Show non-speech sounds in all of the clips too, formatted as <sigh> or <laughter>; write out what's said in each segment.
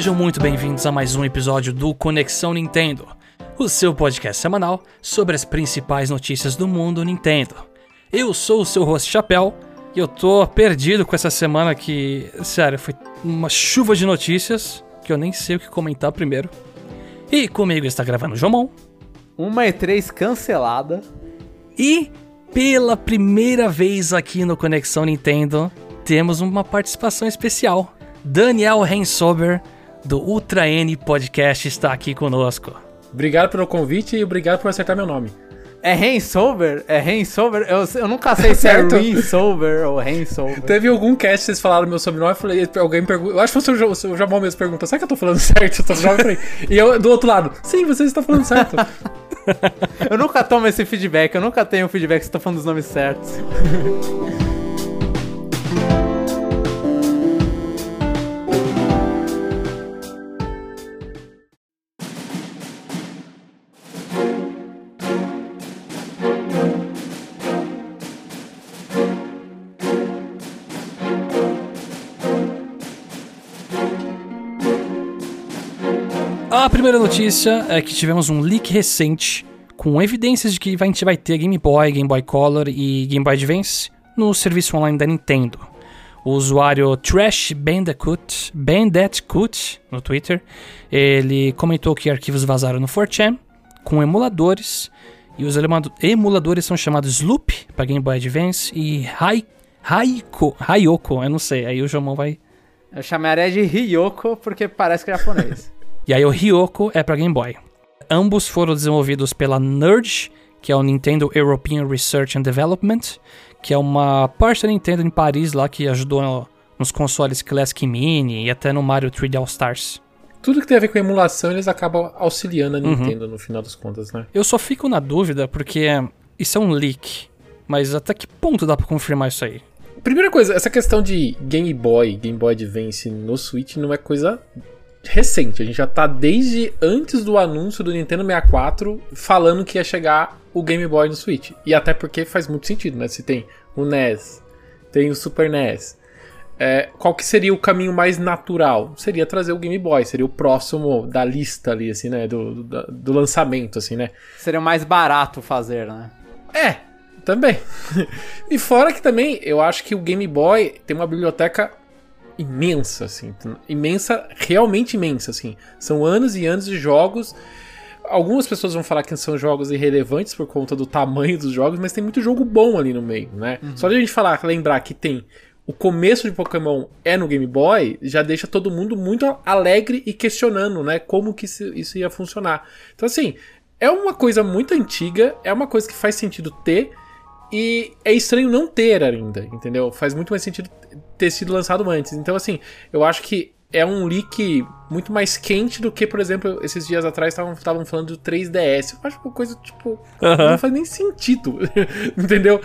Sejam muito bem-vindos a mais um episódio do Conexão Nintendo, o seu podcast semanal sobre as principais notícias do mundo Nintendo. Eu sou o seu host Chapéu e eu tô perdido com essa semana que, sério, foi uma chuva de notícias que eu nem sei o que comentar primeiro. E comigo está gravando o Jomon. Uma E3 cancelada. E pela primeira vez aqui no Conexão Nintendo, temos uma participação especial. Daniel Rensober, do Ultra N Podcast, está aqui conosco. Obrigado pelo convite e obrigado por acertar meu nome. É Rensober? É Rensober? Eu, eu nunca sei se é Certo. Rensober ou Rensober. Teve algum cast que vocês falaram meu sobrenome, eu falei, alguém perguntou, eu acho que foi o seu, o Jamal mesmo perguntou, será que eu tô falando <laughs> certo? Falando, eu falei, e eu do outro lado, sim, você está falando certo. <laughs> Eu nunca tomo esse feedback, eu nunca tenho feedback se eu tô falando dos nomes certos. <laughs> primeira notícia é que tivemos um leak recente com evidências de que a gente vai ter Game Boy, Game Boy Color e Game Boy Advance no serviço online da Nintendo. O usuário Trash Bandicoot, Bandicoot no Twitter, ele comentou que arquivos vazaram no 4chan com emuladores e os emula- emuladores são chamados Loop para Game Boy Advance e Hai, Haiko, Hayoko, eu não sei, aí o Jomon vai Eu chamaria de Ryoko porque parece que é japonês. <laughs> E aí o Ryoko é para Game Boy. Ambos foram desenvolvidos pela NERD, que é o Nintendo European Research and Development, que é uma parte da Nintendo em Paris lá que ajudou no- nos consoles Classic Mini e até no Mario 3D All Stars. Tudo que tem a ver com emulação, eles acabam auxiliando a Nintendo no final das contas, né? Eu só fico na dúvida porque isso é um leak, mas até que ponto dá pra confirmar isso aí? Primeira coisa, essa questão de Game Boy, Game Boy Advance no Switch não é coisa recente. A gente já tá desde antes do anúncio do Nintendo 64 falando que ia chegar o Game Boy no Switch. E até porque faz muito sentido, né? Se tem o NES, tem o Super NES. é, qual que seria o caminho mais natural? Seria trazer o Game Boy, seria o próximo da lista ali, assim, né? Do, do, do lançamento, assim, né? Seria mais barato fazer, né? É, também. <laughs> e fora que também, eu acho que o Game Boy tem uma biblioteca imensa, assim. Imensa, realmente imensa, assim. São anos e anos de jogos. Algumas pessoas vão falar que são jogos irrelevantes por conta do tamanho dos jogos, mas tem muito jogo bom ali no meio, né? Só de a gente falar, lembrar que tem o começo de Pokémon é no Game Boy, já deixa todo mundo muito alegre e questionando, né? Como que isso isso ia funcionar. Então, assim, é uma coisa muito antiga, é uma coisa que faz sentido ter, e é estranho não ter ainda, entendeu? Faz muito mais sentido ter sido lançado antes. Então, assim, eu acho que é um leak muito mais quente do que, por exemplo, esses dias atrás estavam falando do 3DS. Eu acho uma coisa, tipo, não faz nem sentido, <laughs> entendeu?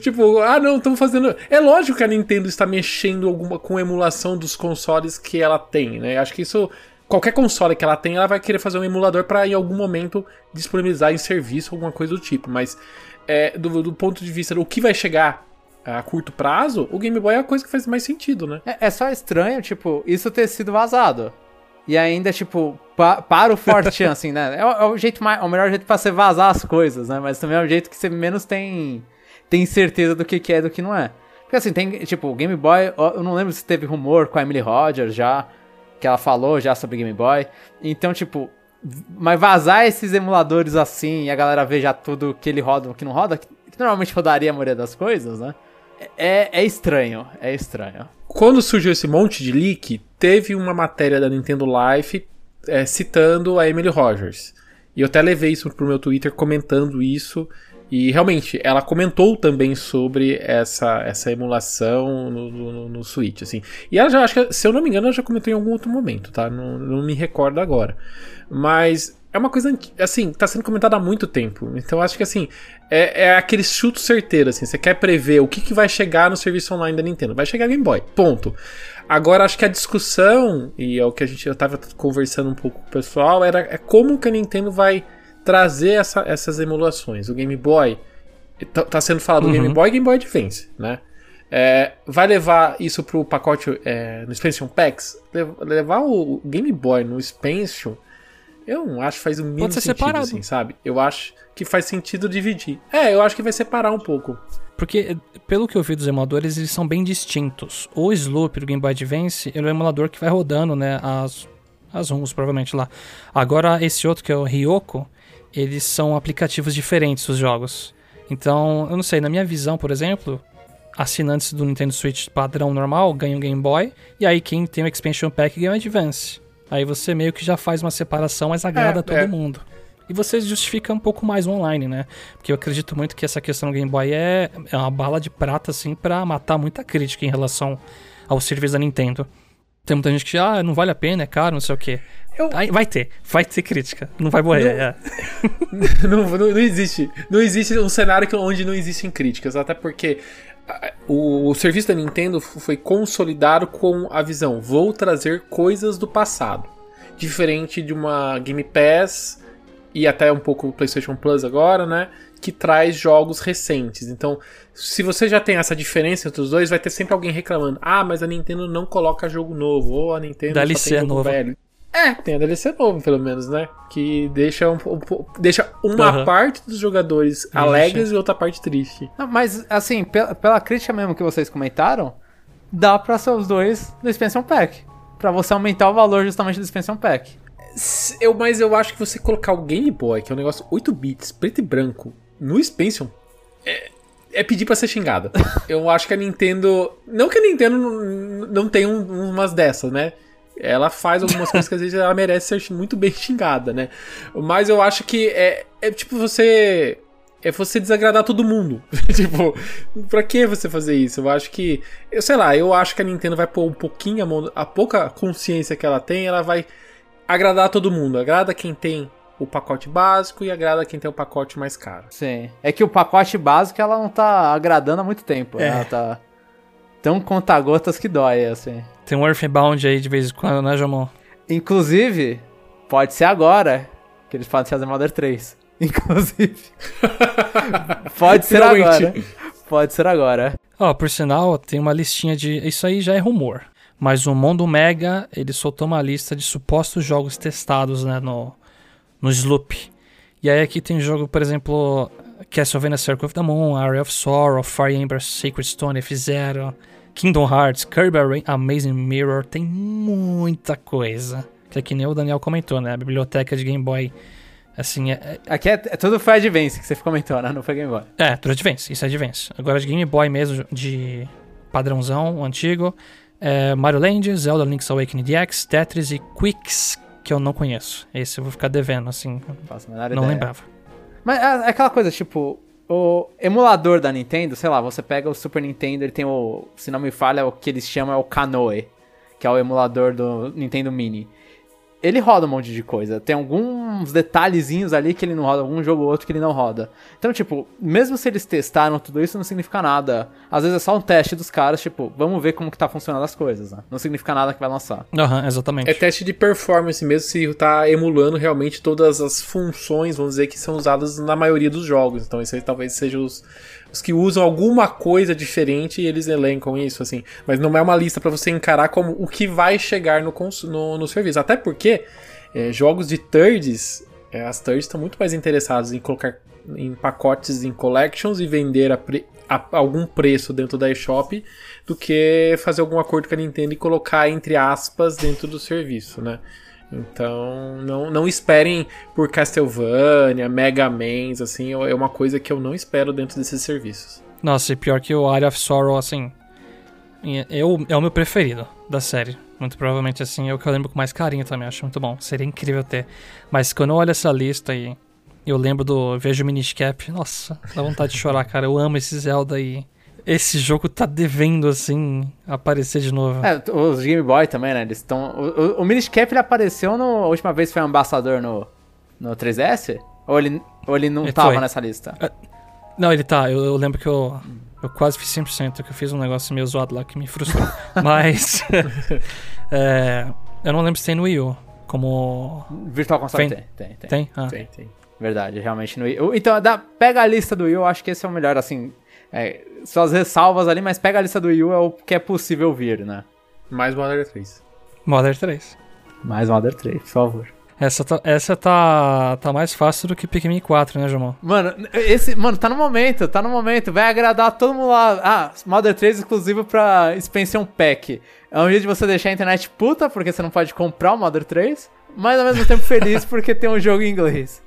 Tipo, ah, não, estão fazendo. É lógico que a Nintendo está mexendo alguma com emulação dos consoles que ela tem, né? Acho que isso. Qualquer console que ela tem, ela vai querer fazer um emulador para em algum momento disponibilizar em serviço, alguma coisa do tipo. Mas é, do, do ponto de vista do que vai chegar a curto prazo, o Game Boy é a coisa que faz mais sentido, né? É, é só estranho, tipo, isso ter sido vazado. E ainda, tipo, pa- para o Fortran, <laughs> assim, né? É, o- é o jeito mais, é o melhor jeito pra você vazar as coisas, né? Mas também é o jeito que você menos tem, tem certeza do que, que é e do que não é. Porque assim, tem, tipo, o Game Boy, eu não lembro se teve rumor com a Emily Rogers já, que ela falou já sobre Game Boy. Então, tipo, mas vazar esses emuladores assim e a galera ver já tudo que ele roda e o que não roda, que, que normalmente rodaria a maioria das coisas, né? É, é estranho, é estranho. Quando surgiu esse monte de leak, teve uma matéria da Nintendo Life é, citando a Emily Rogers. E eu até levei isso pro meu Twitter comentando isso. E realmente, ela comentou também sobre essa, essa emulação no, no, no Switch, assim. E ela já, acho que, se eu não me engano, ela já comentou em algum outro momento, tá? Não, não me recordo agora. Mas é uma coisa, assim, tá sendo comentada há muito tempo. Então acho que, assim, é, é aquele chuto certeiro, assim. Você quer prever o que, que vai chegar no serviço online da Nintendo. Vai chegar Game Boy, ponto. Agora, acho que a discussão, e é o que a gente já tava conversando um pouco com o pessoal, era é como que a Nintendo vai trazer essa- essas emulações. O Game Boy, tá, tá sendo falado do Game Boy e Game Boy Advance, né? É, vai levar isso pro pacote é, no Expansion Packs? Levar o Game Boy no Expansion, eu não acho que faz o mínimo Pode ser sentido, separado. assim, sabe? Eu acho que faz sentido dividir. É, eu acho que vai separar um pouco. Porque, pelo que eu vi dos emuladores, eles são bem distintos. O Sloop do Game Boy Advance, ele é um emulador que vai rodando, né, as, as ROMs, provavelmente, lá. Agora, esse outro, que é o Ryoko, eles são aplicativos diferentes, os jogos. Então, eu não sei, na minha visão, por exemplo, assinantes do Nintendo Switch padrão normal ganham Game Boy, e aí quem tem o Expansion Pack ganha o Advance. Aí você meio que já faz uma separação, mas agrada É, todo é. mundo. E você justifica um pouco mais online, né? Porque eu acredito muito que essa questão do Game Boy é, é uma bala de prata, assim, pra matar muita crítica em relação ao serviço da Nintendo. Tem muita gente que, ah, não vale a pena, é caro, não sei o quê. Eu- vai ter, vai ter crítica. Não vai morrer, Não- é. <laughs> não, não, não existe. Não existe um cenário onde não existem críticas. Até porque o, o serviço da Nintendo foi consolidado com a visão: vou trazer coisas do passado. Diferente de uma Game Pass e até um pouco o PlayStation Plus agora, né? Que traz jogos recentes. Então, se você já tem essa diferença entre os dois, vai ter sempre alguém reclamando: ah, mas a Nintendo não coloca jogo novo, ou a Nintendo só DLC tem jogo velho. É, tem a DLC novo, pelo menos, né? Que deixa, um, um deixa uma Aham. parte dos jogadores alegres e outra parte triste. Não, mas, assim, pela, pela crítica mesmo que vocês comentaram, dá pra ser os dois no Expansion Pack. Pra você aumentar o valor justamente do Expansion Pack. Eu, mas eu acho que você colocar o Game Boy, que é um negócio 8 bits, preto e branco, no Expansion, é, é pedir pra ser xingada. <laughs> eu acho que a Nintendo. Não que a Nintendo não, não tenha um- umas dessas, né? Ela faz algumas coisas que às vezes ela merece ser muito bem xingada, né? Mas eu acho que é, é tipo você. É você desagradar todo mundo. <laughs> tipo, pra que você fazer isso? Eu acho que. Eu sei lá, eu acho que a Nintendo vai pôr um pouquinho a mão. A pouca consciência que ela tem, ela vai agradar todo mundo. Agrada quem tem o pacote básico e agrada quem tem o pacote mais caro. Sim. É que o pacote básico ela não tá agradando há muito tempo. É. Ela tá tão conta-gotas que dói, assim. Tem um Earthbound aí de vez em quando, né, Jamon? Inclusive, pode ser agora que eles podem fazer Mother 3. <laughs> Inclusive. pode ser agora. Pode ser agora. Ó, por sinal, tem uma listinha de. Isso aí já é rumor. Mas o Mundo Mega, ele soltou uma lista de supostos jogos testados, né, no, no Sloop. E aí aqui tem jogo, por exemplo, Castlevania Circle of the Moon, Area of Sorrow, Fire Emblem Sacred Stone, F-Zero, Kingdom Hearts, Kirby Amazing Mirror, tem muita coisa. Que é que nem o Daniel comentou, né, a biblioteca de Game Boy, assim, é, Aqui é, é tudo foi Advance que você comentou, né? Não foi Game Boy. é, tudo Advance, isso é Advance. Agora de Game Boy mesmo, de padrãozão, antigo, é Mario Land, Zelda Link's Awakening DX, Tetris e Quicks, que eu não conheço. Esse eu vou ficar devendo, assim, Não não lembrava. Mas é é aquela coisa, tipo, o emulador da Nintendo, sei lá, você pega o Super Nintendo, ele tem o, se não me falha, o que eles chamam é o Kanoe, que é o emulador do Nintendo Mini. Ele roda um monte de coisa. Tem alguns detalhezinhos ali que ele não roda, algum jogo ou outro que ele não roda. Então, tipo, mesmo se eles testaram tudo isso, não significa nada. Às vezes é só um teste dos caras, tipo, vamos ver como que tá funcionando as coisas, né? Não significa nada que vai lançar. Aham, exatamente. É teste de performance mesmo, se tá emulando realmente todas as funções, vamos dizer, que são usadas na maioria dos jogos. Então, isso aí talvez sejam os, os que usam alguma coisa diferente e eles elencam isso, assim. Mas não é uma lista pra você encarar como o que vai chegar no, no, no serviço. Até porque é, jogos de thirds, é, as thirds estão muito mais interessadas em colocar em pacotes em collections e vender a, pre- a algum preço dentro da eShop do que fazer algum acordo com a Nintendo e colocar entre aspas dentro do serviço, né? Então, não, não esperem por Castlevania, Mega Mans, assim, é uma coisa que eu não espero dentro desses serviços. Nossa, e pior que o Area of Sorrow, assim, é, eu, é o meu preferido da série. Muito provavelmente, assim, é o que eu lembro com mais carinho também, acho muito bom. Seria incrível ter. Mas quando eu olho essa lista e eu lembro do. Vejo o Minish Cap, nossa, dá vontade de chorar, cara. Eu amo esse Zelda e. Esse jogo tá devendo, assim, aparecer de novo. É, os Game Boy também, né? Eles estão. O, o, o Minish Cap ele apareceu no. A última vez foi ambassador no, no 3DS? Ou ele, ou ele não Ele tava foi. nessa lista? Não, ele tá. Eu, eu lembro que eu. Eu quase fiz 100%, que eu fiz um negócio meio zoado lá que me frustrou. <laughs> Mas. <laughs> é, eu não lembro se tem no Wii U. Como. Virtual Console Tem. tem, tem, tem. Tem? Ah. Tem, tem. Verdade, realmente no Wii U. Então, dá, pega a lista do Wii U, eu acho que esse é o melhor, assim. é, suas ressalvas ali, mas pega a lista do Wii U, é o que é possível vir, né? Mais Modern 3. Modern 3. Mais Modern 3, por favor. Essa tá, essa tá, tá mais fácil do que Pikmin 4, né, Jamon? Mano, esse, mano, tá no momento, tá no momento. Vai agradar todo mundo lá. Ah, Modern 3 exclusivo pra Expansion Pack. É um jeito de você deixar a internet puta, porque você não pode comprar o Modern 3, mas ao mesmo tempo feliz <laughs> porque tem um jogo em inglês.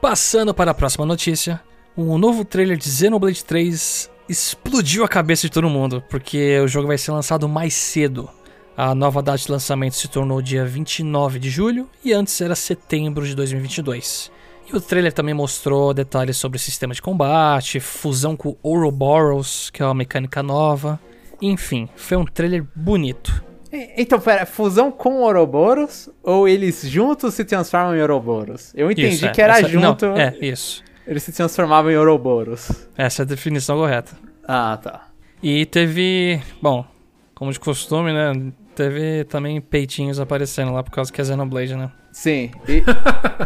Passando para a próxima notícia, um novo trailer de Xenoblade 3 explodiu a cabeça de todo mundo, porque o jogo vai ser lançado mais cedo. A nova data de lançamento se tornou dia 29 de julho e antes era setembro de 2022. E o trailer também mostrou detalhes sobre o sistema de combate, fusão com Ouroboros, que é uma mecânica nova. Enfim, foi um trailer bonito. Então, pera, fusão com Ouroboros ou eles juntos se transformam em Ouroboros? Eu entendi Isso, é, que era essa- junto, Não, é, isso. eles se transformavam em Ouroboros. Essa é a definição correta. Ah, tá. E teve, bom, como de costume, né? Teve também peitinhos aparecendo lá por causa que é Xenoblade, né? Sim. E,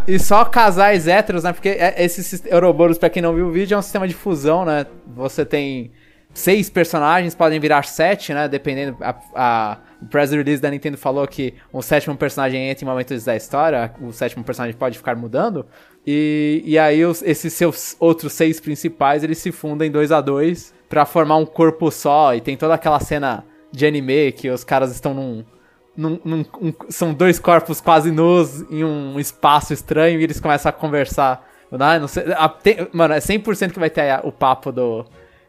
e só casais héteros, né? Porque é- esse Ouroboros, pra quem não viu o vídeo, é um sistema de fusão, né? Você tem seis personagens, podem virar sete, né? Dependendo. A, a- o press release da Nintendo falou que um sétimo personagem entra em momentos da história, o sétimo personagem pode ficar mudando. E, e aí os- esses seus outros seis principais, eles se fundem dois a dois pra formar um corpo só. E tem toda aquela cena de anime que os caras estão num, num- num- um- são dois corpos quase nus em um espaço estranho e eles começam a conversar. Ah, não sei, a- tem- mano, é 100% que vai ter o papo do.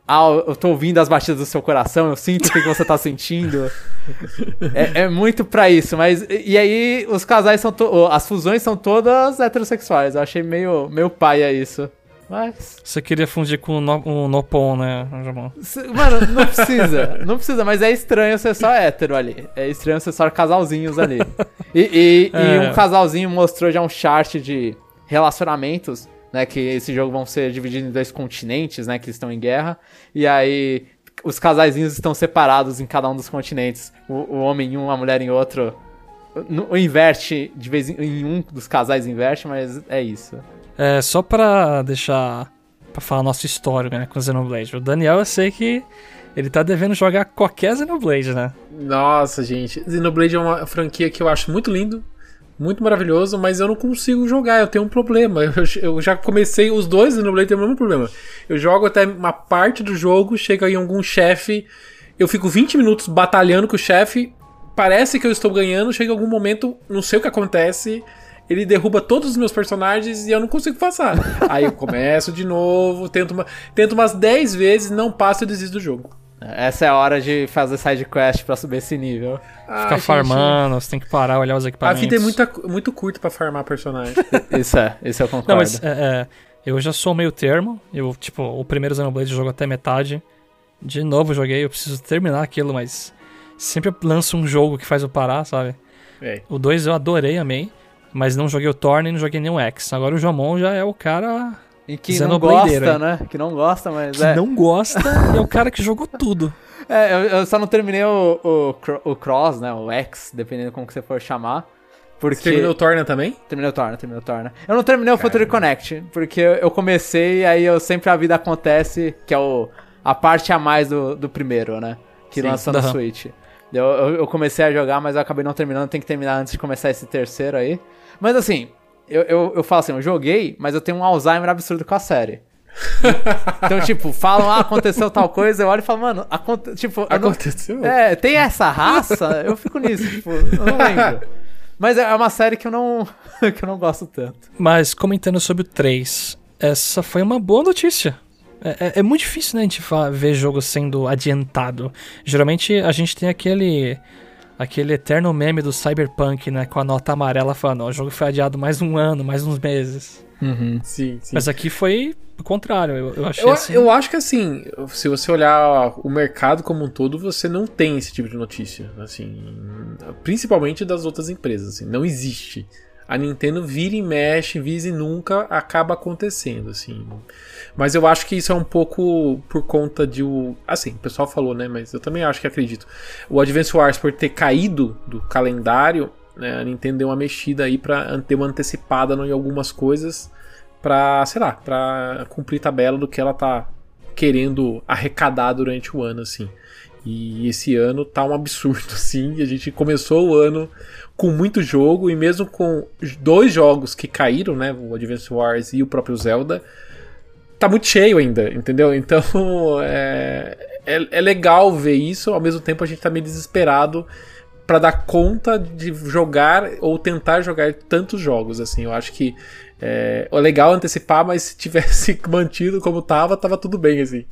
Ah, eu tô ouvindo as batidas do seu coração, eu sinto o que, você tá sentindo. <laughs> É, é muito pra isso, mas. E e aí, os casais são. to- As fusões são todas heterossexuais. Eu achei meio, meio paia isso. Mas. Você queria fundir com o, no, o Nopon, né, Jamon? Mano, não precisa. Não precisa, mas é estranho ser só hétero ali. É estranho ser só casalzinhos ali. E, e- e <laughs> É. um casalzinho mostrou já um chart de relacionamentos, né? Que esse jogo vão ser divididos em dois continentes, né? Que estão em guerra. E aí os casaizinhos estão separados em cada um dos continentes. O, o homem em um, a mulher em outro. No- inverte, de vez em, em um dos casais inverte, mas é isso. É, só pra deixar. pra falar nossa história, né, com Xenoblade. O Daniel, eu sei que ele tá devendo jogar qualquer Xenoblade, né? Nossa, gente. Xenoblade é uma franquia que eu acho muito lindo, muito maravilhoso, mas eu não consigo jogar, eu tenho um problema. <laughs> Eu, eu já comecei, os dois Xenoblade têm o mesmo problema. Eu jogo até uma parte do jogo, chega em algum chefe, eu fico 20 minutos batalhando com o chefe, parece que eu estou ganhando, chega algum momento, não sei o que acontece. Ele derruba todos os meus personagens e eu não consigo passar. Aí eu começo de novo, tento, uma, tento umas 10 vezes, não passo e desisto do jogo. Essa é a hora de fazer side quest pra subir esse nível. Ah, Ficar gente, farmando, você tem que parar, olhar os A equipamentos. vida é muita, muito curta pra farmar personagem. <laughs> Isso é, isso eu concordo. Não, mas é, é, eu já sou meio termo. Eu, tipo, o primeiro Xenoblade eu jogo até metade. De novo eu joguei, eu preciso terminar aquilo, mas sempre lanço um jogo que faz eu parar, sabe? É. O 2 eu adorei, amei. Mas não joguei o Thorn e não joguei nenhum X. Agora o Jomon já é o cara E que não gosta, né? Que não gosta, mas que é. não gosta e é o cara que jogou tudo. <laughs> É, eu, eu só não terminei o, o, o Cross, né? O X, dependendo como que você for chamar. Porque. Você terminou o Torna também? Terminei o Torna, terminei o Torna. Eu não terminei o Future Connect, porque eu comecei e aí eu sempre a vida acontece, que é o, a parte a mais do, do primeiro, né? Que Sim, lança no aham. Switch. Eu, eu, eu comecei a jogar, mas eu acabei não terminando, tem que terminar antes de começar esse terceiro aí. Mas assim, eu, eu, eu falo assim, eu joguei, mas eu tenho um Alzheimer absurdo com a série. então, <laughs> tipo, falam, ah, aconteceu tal coisa, eu olho e falo, mano, aconte... tipo, eu não- Aconteceu? é, tem essa raça? Eu fico nisso, tipo, eu não lembro. Mas é uma série que eu não, <laughs> que eu não gosto tanto. Mas comentando sobre o 3, essa foi uma boa notícia. É, é- é muito difícil, né, a gente ver jogo sendo adiantado. Geralmente a gente tem aquele aquele eterno meme do Cyberpunk, né, com a nota amarela falando, ó, o jogo foi adiado mais um ano, mais uns meses. Sim, sim. Mas aqui foi o contrário, eu, eu achei Eu, assim. eu acho que assim, se você olhar o mercado como um todo, você não tem esse tipo de notícia, assim, principalmente das outras empresas, assim, não existe. A Nintendo vira e mexe, visa e nunca acaba acontecendo, assim. Mas eu acho que isso é um pouco por conta de o, assim, o pessoal falou, né, mas eu também acho que acredito. O Advance Wars por ter caído do calendário, né, a Nintendo deu uma mexida aí para ter uma antecipada em algumas coisas pra, sei lá, pra cumprir tabela do que ela tá querendo arrecadar durante o ano, assim. E esse ano tá um absurdo, <laughs> assim. A gente começou o ano com muito jogo e mesmo com dois jogos que caíram, né? O Advance Wars e o próprio Zelda, tá muito cheio ainda, entendeu? Então <laughs> é, é, é legal ver isso, ao mesmo tempo a gente tá meio desesperado para dar conta de jogar ou tentar jogar tantos jogos, assim. Eu acho que é, é legal antecipar, mas se tivesse <laughs> mantido como tava, tava tudo bem, assim.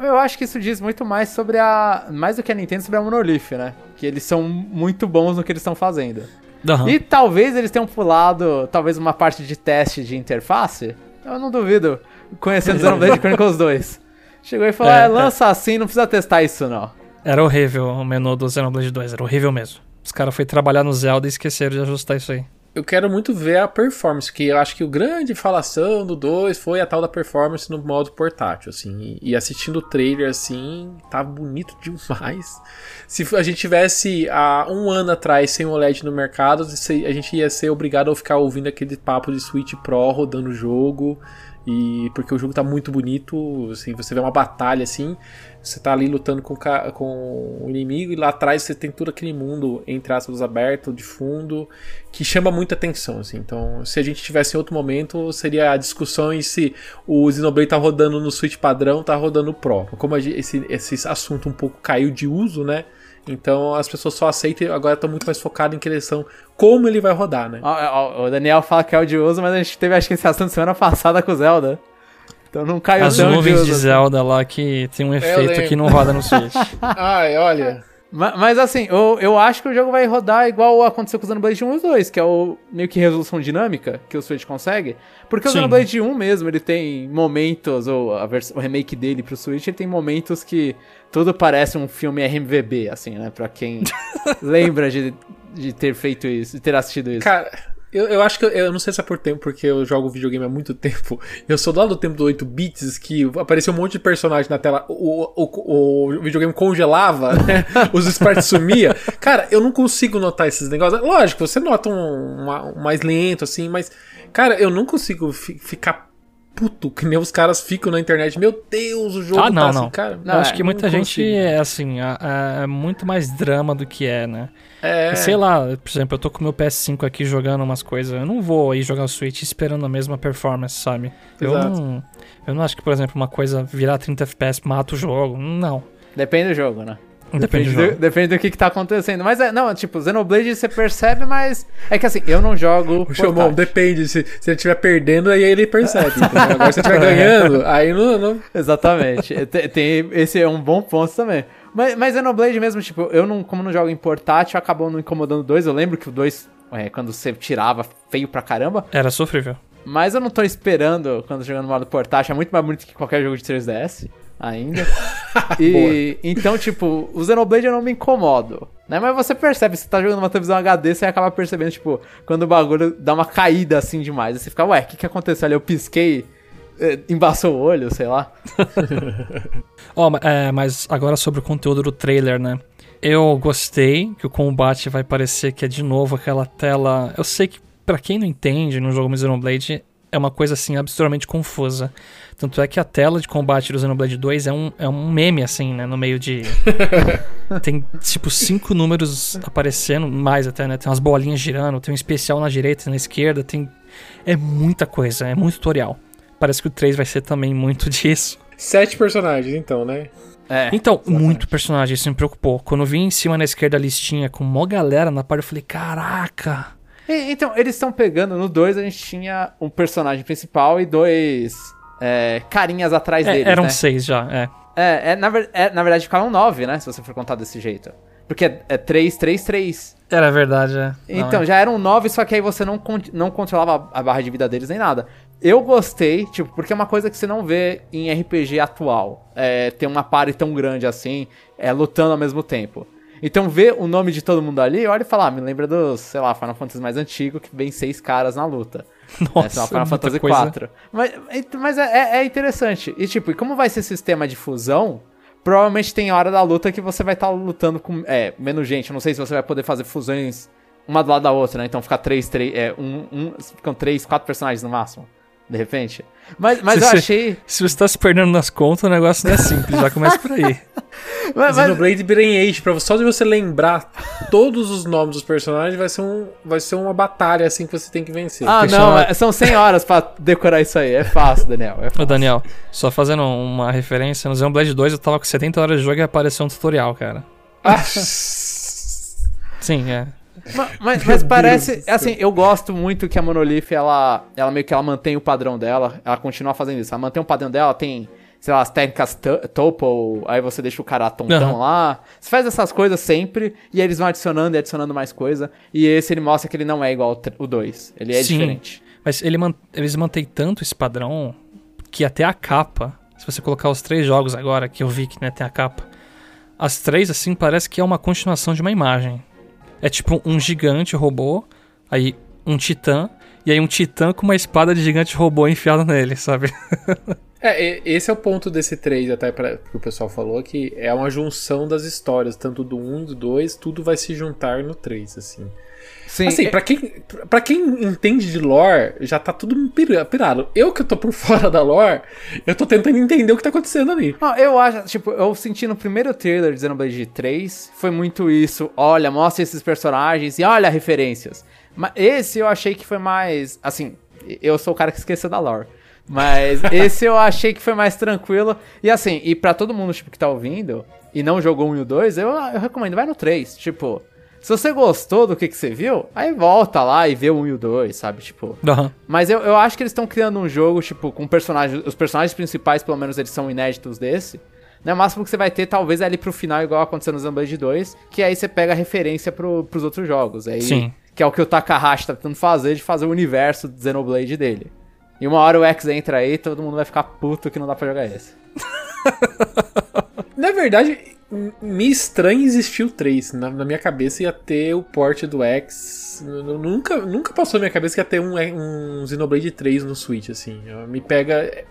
Eu acho que isso diz muito mais sobre a. Mais do que a Nintendo, sobre a Monolith, né? Que eles são muito bons no que eles estão fazendo. Uhum. E talvez eles tenham pulado, talvez, uma parte de teste de interface. Eu não duvido, conhecendo Xenoblade Chronicles 2. Chegou e falou: é, ah, lança assim, não precisa testar isso, não. Era horrível o menu do Xenoblade 2, era horrível mesmo. Os caras foram trabalhar no Zelda e esqueceram de ajustar isso aí eu quero muito ver a performance, que eu acho que o grande falação do 2 foi a tal da performance no modo portátil, assim. E, assistindo o trailer, assim, tá bonito demais. Se a gente tivesse há um ano atrás sem o OLED no mercado, a gente ia ser obrigado a ficar ouvindo aquele papo de Switch Pro rodando o jogo. E porque o jogo tá muito bonito, assim, você vê uma batalha assim, você tá ali lutando com, com o inimigo e lá atrás você tem todo aquele mundo, entre aspas, aberto, de fundo, que chama muita atenção, assim. Então, se a gente tivesse em outro momento, seria a discussão em se o Xenoblade tá rodando no Switch padrão, tá rodando Pro. Como esse, esse assunto um pouco caiu de uso, né? Então as pessoas só aceitam e agora estão muito mais focadas em questão como ele vai rodar, né? O Daniel fala que é o de uso, mas a gente teve acho que esse assunto semana passada com o Zelda. Então não caiu As nuvens de, de Zelda lá que tem um efeito que não roda no <laughs> Switch. Ai, olha. Mas, mas, assim, eu, eu acho que o jogo vai rodar igual aconteceu com o Xenoblade 1 e 2, que é o meio que resolução dinâmica que o Switch consegue. Porque o Sim. Xenoblade 1 mesmo, ele tem momentos, ou a o remake dele pro Switch, ele tem momentos que tudo parece um filme RMVB, assim, né? Pra quem <laughs> lembra de, de ter feito isso, de ter assistido isso. Cara eu, eu acho que eu, eu, não sei se é por tempo, porque eu jogo videogame há muito tempo. <laughs> Eu sou lá do tempo do 8 bits que apareceu um monte de personagem na tela, o, o, o videogame congelava, né? <laughs> Os sprites sumia. Cara, eu não consigo notar esses negócios. Lógico, você nota um, uma, um mais lento, assim, mas, cara, eu não consigo ficar puto que nem os caras ficam na internet. Meu Deus, o jogo ah, não, tá não. assim, cara. Não, eu acho que muita gente é assim, é, é, muito mais drama do que é, né? É. Sei lá, por exemplo, eu tô com meu PS5 aqui jogando umas coisas. Eu não vou aí jogar o Switch esperando a mesma performance, sabe? Eu não, eu não acho que, por exemplo, uma coisa virar 30 FPS mata o jogo. Não. Depende do jogo, né? Depende, depende, do, depende do que, que tá acontecendo. Mas é, não, tipo, Xenoblade você percebe, mas. É que assim, eu não jogo. O Xomon, depende. Se, se ele estiver perdendo, aí ele percebe. <laughs> Agora se ele estiver ganhando, aí não. não... Exatamente. tem, tem, esse é um bom ponto também. Mas, mas Xenoblade mesmo, tipo, eu não, como não jogo em portátil, acabou não incomodando dois. Eu lembro que o dois, é, quando você tirava, feio pra caramba. Era sofrível. Mas eu não tô esperando quando jogando no modo portátil. É muito mais bonito que qualquer jogo de 3DS ainda. <laughs> e então, tipo, o Xenoblade eu não me incomodo. Né? Mas você percebe, você tá jogando uma televisão HD, você acaba percebendo, tipo, quando o bagulho dá uma caída assim demais. Aí você fica, ué, o que, que aconteceu ali? Eu pisquei é, embaçou o olho, sei lá. <laughs> oh, é, mas agora sobre o conteúdo do trailer, né? Eu gostei que o combate vai parecer que é de novo aquela tela. Eu sei que para quem não entende no jogo Xenoblade é uma coisa assim absurdamente confusa. Tanto é que a tela de combate do Xenoblade 2 é um, é um meme, assim, né? No meio de. <laughs> tem, tipo, cinco números aparecendo, mais até, né? Tem umas bolinhas girando, tem um especial na direita e na esquerda, tem. É muita coisa, é muito tutorial. Parece que o 3 vai ser também muito <laughs> disso. Sete personagens, então, né? É, então, exatamente. muito personagem, isso me preocupou. Quando eu vi em cima na esquerda a listinha com uma galera na parte, eu falei, caraca! E, então, eles estão pegando, no 2 a gente tinha um personagem principal e dois é, carinhas atrás é, deles, Eram né? seis já, é. É, é, na, é, na verdade ficavam nove, né? Se você for contar desse jeito. Porque é, é 3, 3, 3. Era verdade, é. Então, não, é. já eram nove, só que aí você não, não controlava a barra de vida deles nem nada. Eu gostei, tipo, porque é uma coisa que você não vê em RPG atual. É, ter uma party tão grande assim, é, lutando ao mesmo tempo. Então ver o nome de todo mundo ali, olha e fala, ah, me lembra dos, sei lá, Final Fantasy mais antigo, que vem seis caras na luta. <laughs> Nossa, é, Final Fantasy IV. Mas, mas é, é, interessante. E tipo, e como vai ser sistema de fusão, provavelmente tem hora da luta que você vai estar tá lutando com é, menos gente. não sei se você vai poder fazer fusões uma do lado da outra, né? Então fica três, três, é, um, um, ficam três, quatro personagens no máximo. De repente. Mas, mas Se eu você- achei. Se você tá se perdendo nas contas, o negócio não é simples, já começa por aí. <laughs> Mas, mas- Xenoblade Brain Age, pra, só de você lembrar todos os nomes dos personagens, vai ser, um, vai ser uma batalha assim que você tem que vencer. Ah, Porque não, chama- é- são 100 horas pra decorar isso aí. É fácil, Daniel. É Ô, fácil. Daniel, só fazendo uma referência, no Xenoblade 2 eu tava com 70 horas de jogo e apareceu um tutorial, cara. Ah, Sim, é. Ma- Mas, mas Deus parece, assim, eu gosto muito que a Monolith, ela, ela meio que ela mantém o padrão dela, ela continua fazendo isso, ela mantém o padrão dela, tem, sei lá, as técnicas to- Topo, aí você deixa o cara tontão Aham. lá, você faz essas coisas sempre, e aí eles vão adicionando e adicionando mais coisa, e esse ele mostra que ele não é igual o 2, ele é Sim. diferente. Mas ele man- eles mantêm tanto esse padrão que até a capa, se você colocar os três jogos agora, que eu vi que né, tem a capa, as três, assim, parece que é uma continuação de uma imagem. É tipo um gigante robô, aí um titã, e aí um titã com uma espada de gigante robô enfiada nele, sabe? <laughs> É, esse é o ponto desse 3, até pra, que o pessoal falou, que é uma junção das histórias, tanto do 1 e do 2, tudo vai se juntar no 3, assim. Sim, Assim, é- pra quem, pra quem entende de lore, já tá tudo pira- pirado. Eu que tô por <laughs> fora da lore, eu tô tentando entender o que tá acontecendo ali. Eu acho, tipo, eu senti no primeiro trailer de Xenoblade 3, foi muito isso, olha, mostra esses personagens e olha referências. Mas esse eu achei que foi mais, assim, eu sou o cara que esqueceu da lore. Mas <laughs> esse eu achei que foi mais tranquilo. E assim, e pra todo mundo tipo, que tá ouvindo e não jogou 1 e o 2, eu, eu recomendo, vai no 3. Tipo, se você gostou do que, que você viu, aí volta lá e vê o 1 e o 2, sabe? Tipo, Aham. mas eu, eu acho que eles estão criando um jogo, tipo, com personagens. Os personagens principais, pelo menos, eles são inéditos desse. Né? O máximo que você vai ter, talvez, é ali pro final, igual aconteceu no Xenoblade 2, que aí você pega a referência pro, pros outros jogos. Aí, Sim. Que é o que o Takahashi tá tentando fazer, de fazer o universo do Xenoblade dele. E uma hora o X entra aí, todo mundo vai ficar puto que não dá pra jogar esse. <laughs> <laughs> Na verdade, me estranha existir o 3. Na, na minha cabeça ia ter o port do X. Nunca, nunca passou na minha cabeça que ia ter um, um Xenoblade 3 no Switch, assim. Me pega.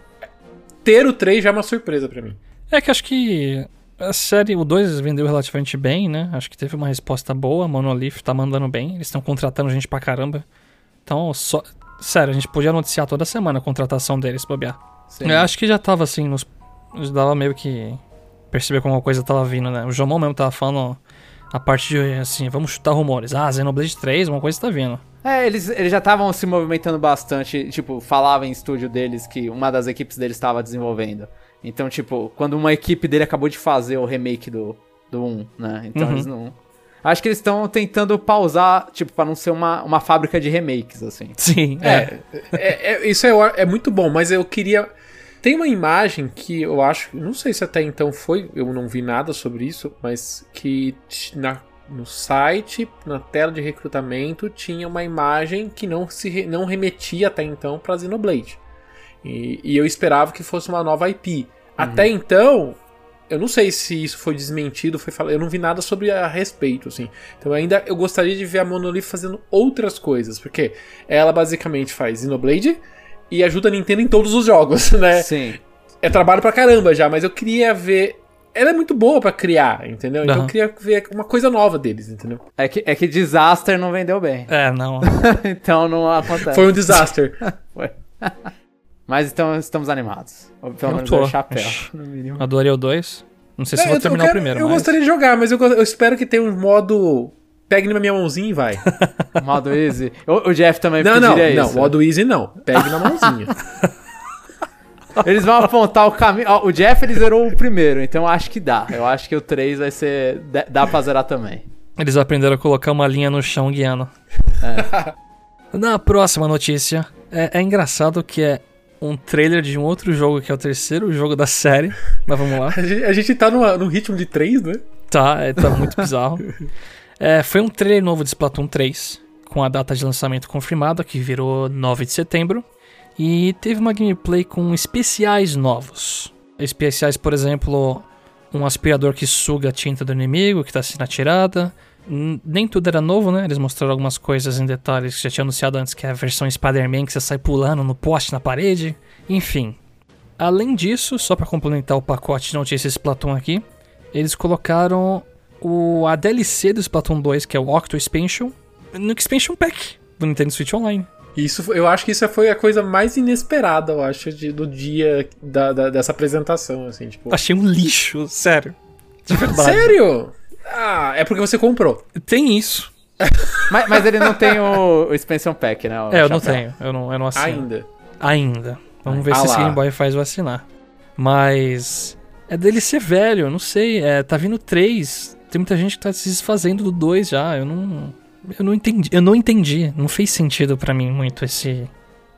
Ter o 3 já é uma surpresa pra mim. É que acho que a série, o 2 vendeu relativamente bem, né? Acho que teve uma resposta boa, Monolith tá mandando bem, eles estão contratando gente pra caramba. Então, só. Sério, a gente podia noticiar toda semana a contratação deles, bobear. Eu acho que já tava assim, nos. Já dava meio que. Perceber como uma coisa tava vindo, né? O Jomon mesmo tava falando a parte de assim, vamos chutar rumores. Ah, Xenoblade 3, uma coisa tá vindo. É, eles, eles já estavam se movimentando bastante, tipo, falava em estúdio deles que uma das equipes deles estava desenvolvendo. Então, tipo, quando uma equipe dele acabou de fazer o remake do, do 1, né? Então Uhum. eles não. Acho que eles estão tentando pausar, tipo, pra não ser uma, uma fábrica de remakes, assim. Sim, é. É, é, é- isso é, é muito bom, mas eu queria. Tem uma imagem que eu acho. Não sei se até então foi, eu não vi nada sobre isso, mas que na, no site, na tela de recrutamento, tinha uma imagem que não, se, não remetia até então pra Xenoblade. E, e eu esperava que fosse uma nova IP. Até então, eu não sei se isso foi desmentido, foi falado, eu não vi nada sobre a respeito, assim. Então ainda eu gostaria de ver a Monolith fazendo outras coisas, porque ela basicamente faz Xenoblade e ajuda a Nintendo em todos os jogos, <laughs> né? Sim. É trabalho pra caramba já, mas eu queria ver ela é muito boa pra criar, entendeu? Então Aham. eu queria ver uma coisa nova deles, entendeu? É que, é que Disaster não vendeu bem. É, não. <laughs> então não acontece. Foi um disaster. <laughs> Foi. Mas então estamos animados. Ou pelo Eu menos tô. o chapéu. Adorei o 2. Não sei se É, vou eu- terminar eu o quero- primeiro, Eu mas... gostaria de jogar, mas eu, eu espero que tenha um modo. Pegue na minha mãozinha e vai. <laughs> Modo easy. O, o Jeff também não, não, pediria não. isso. Modo easy não. Pegue na mãozinha. <laughs> Eles vão apontar o caminho. Ó, o Jeff ele zerou o primeiro, então acho que dá. Eu acho que o 3 vai ser. dá- pra zerar também. Eles aprenderam a colocar uma linha no chão guiando. <laughs> Na próxima notícia, é, é engraçado que é um trailer de um outro jogo que é o terceiro jogo da série. Mas vamos lá. A gente, a gente tá numa, num ritmo de 3, né? Tá, é, tá muito bizarro. É, foi um trailer novo de Splatoon 3, com a data de lançamento confirmada, que virou 9 de setembro. E teve uma gameplay com especiais novos. Especiais, por exemplo, um aspirador que suga a tinta do inimigo, que está sendo atirada. Nem tudo era novo, né? Eles mostraram algumas coisas em detalhes que já tinha anunciado antes, que é a versão Spider-Man que você sai pulando no poste, na parede. Enfim. Além disso, só para complementar o pacote de notícias Splatoon aqui, eles colocaram o, a DLC do Splatoon 2, que é o Octo Expansion, no Expansion Pack do Nintendo Switch Online. Isso, eu acho que isso foi a coisa mais inesperada, eu acho, de, do dia da, da- dessa apresentação, assim, tipo... Achei um lixo, sério. De verdade. Sério? Ah, é porque você comprou. Tem isso. <laughs> Mas, mas ele não tem o, o expansion pack, né? o É, eu não tenho. Eu não, eu não assino. Ainda. Ainda. Vamos ver Ah se esse lá. Game Boy faz eu assinar. Mas. É DLC velho, eu não sei. É, tá vindo 3. Tem muita gente que tá se desfazendo do 2 já. Eu não. Eu não entendi. Eu não entendi. Não fez sentido pra mim muito esse.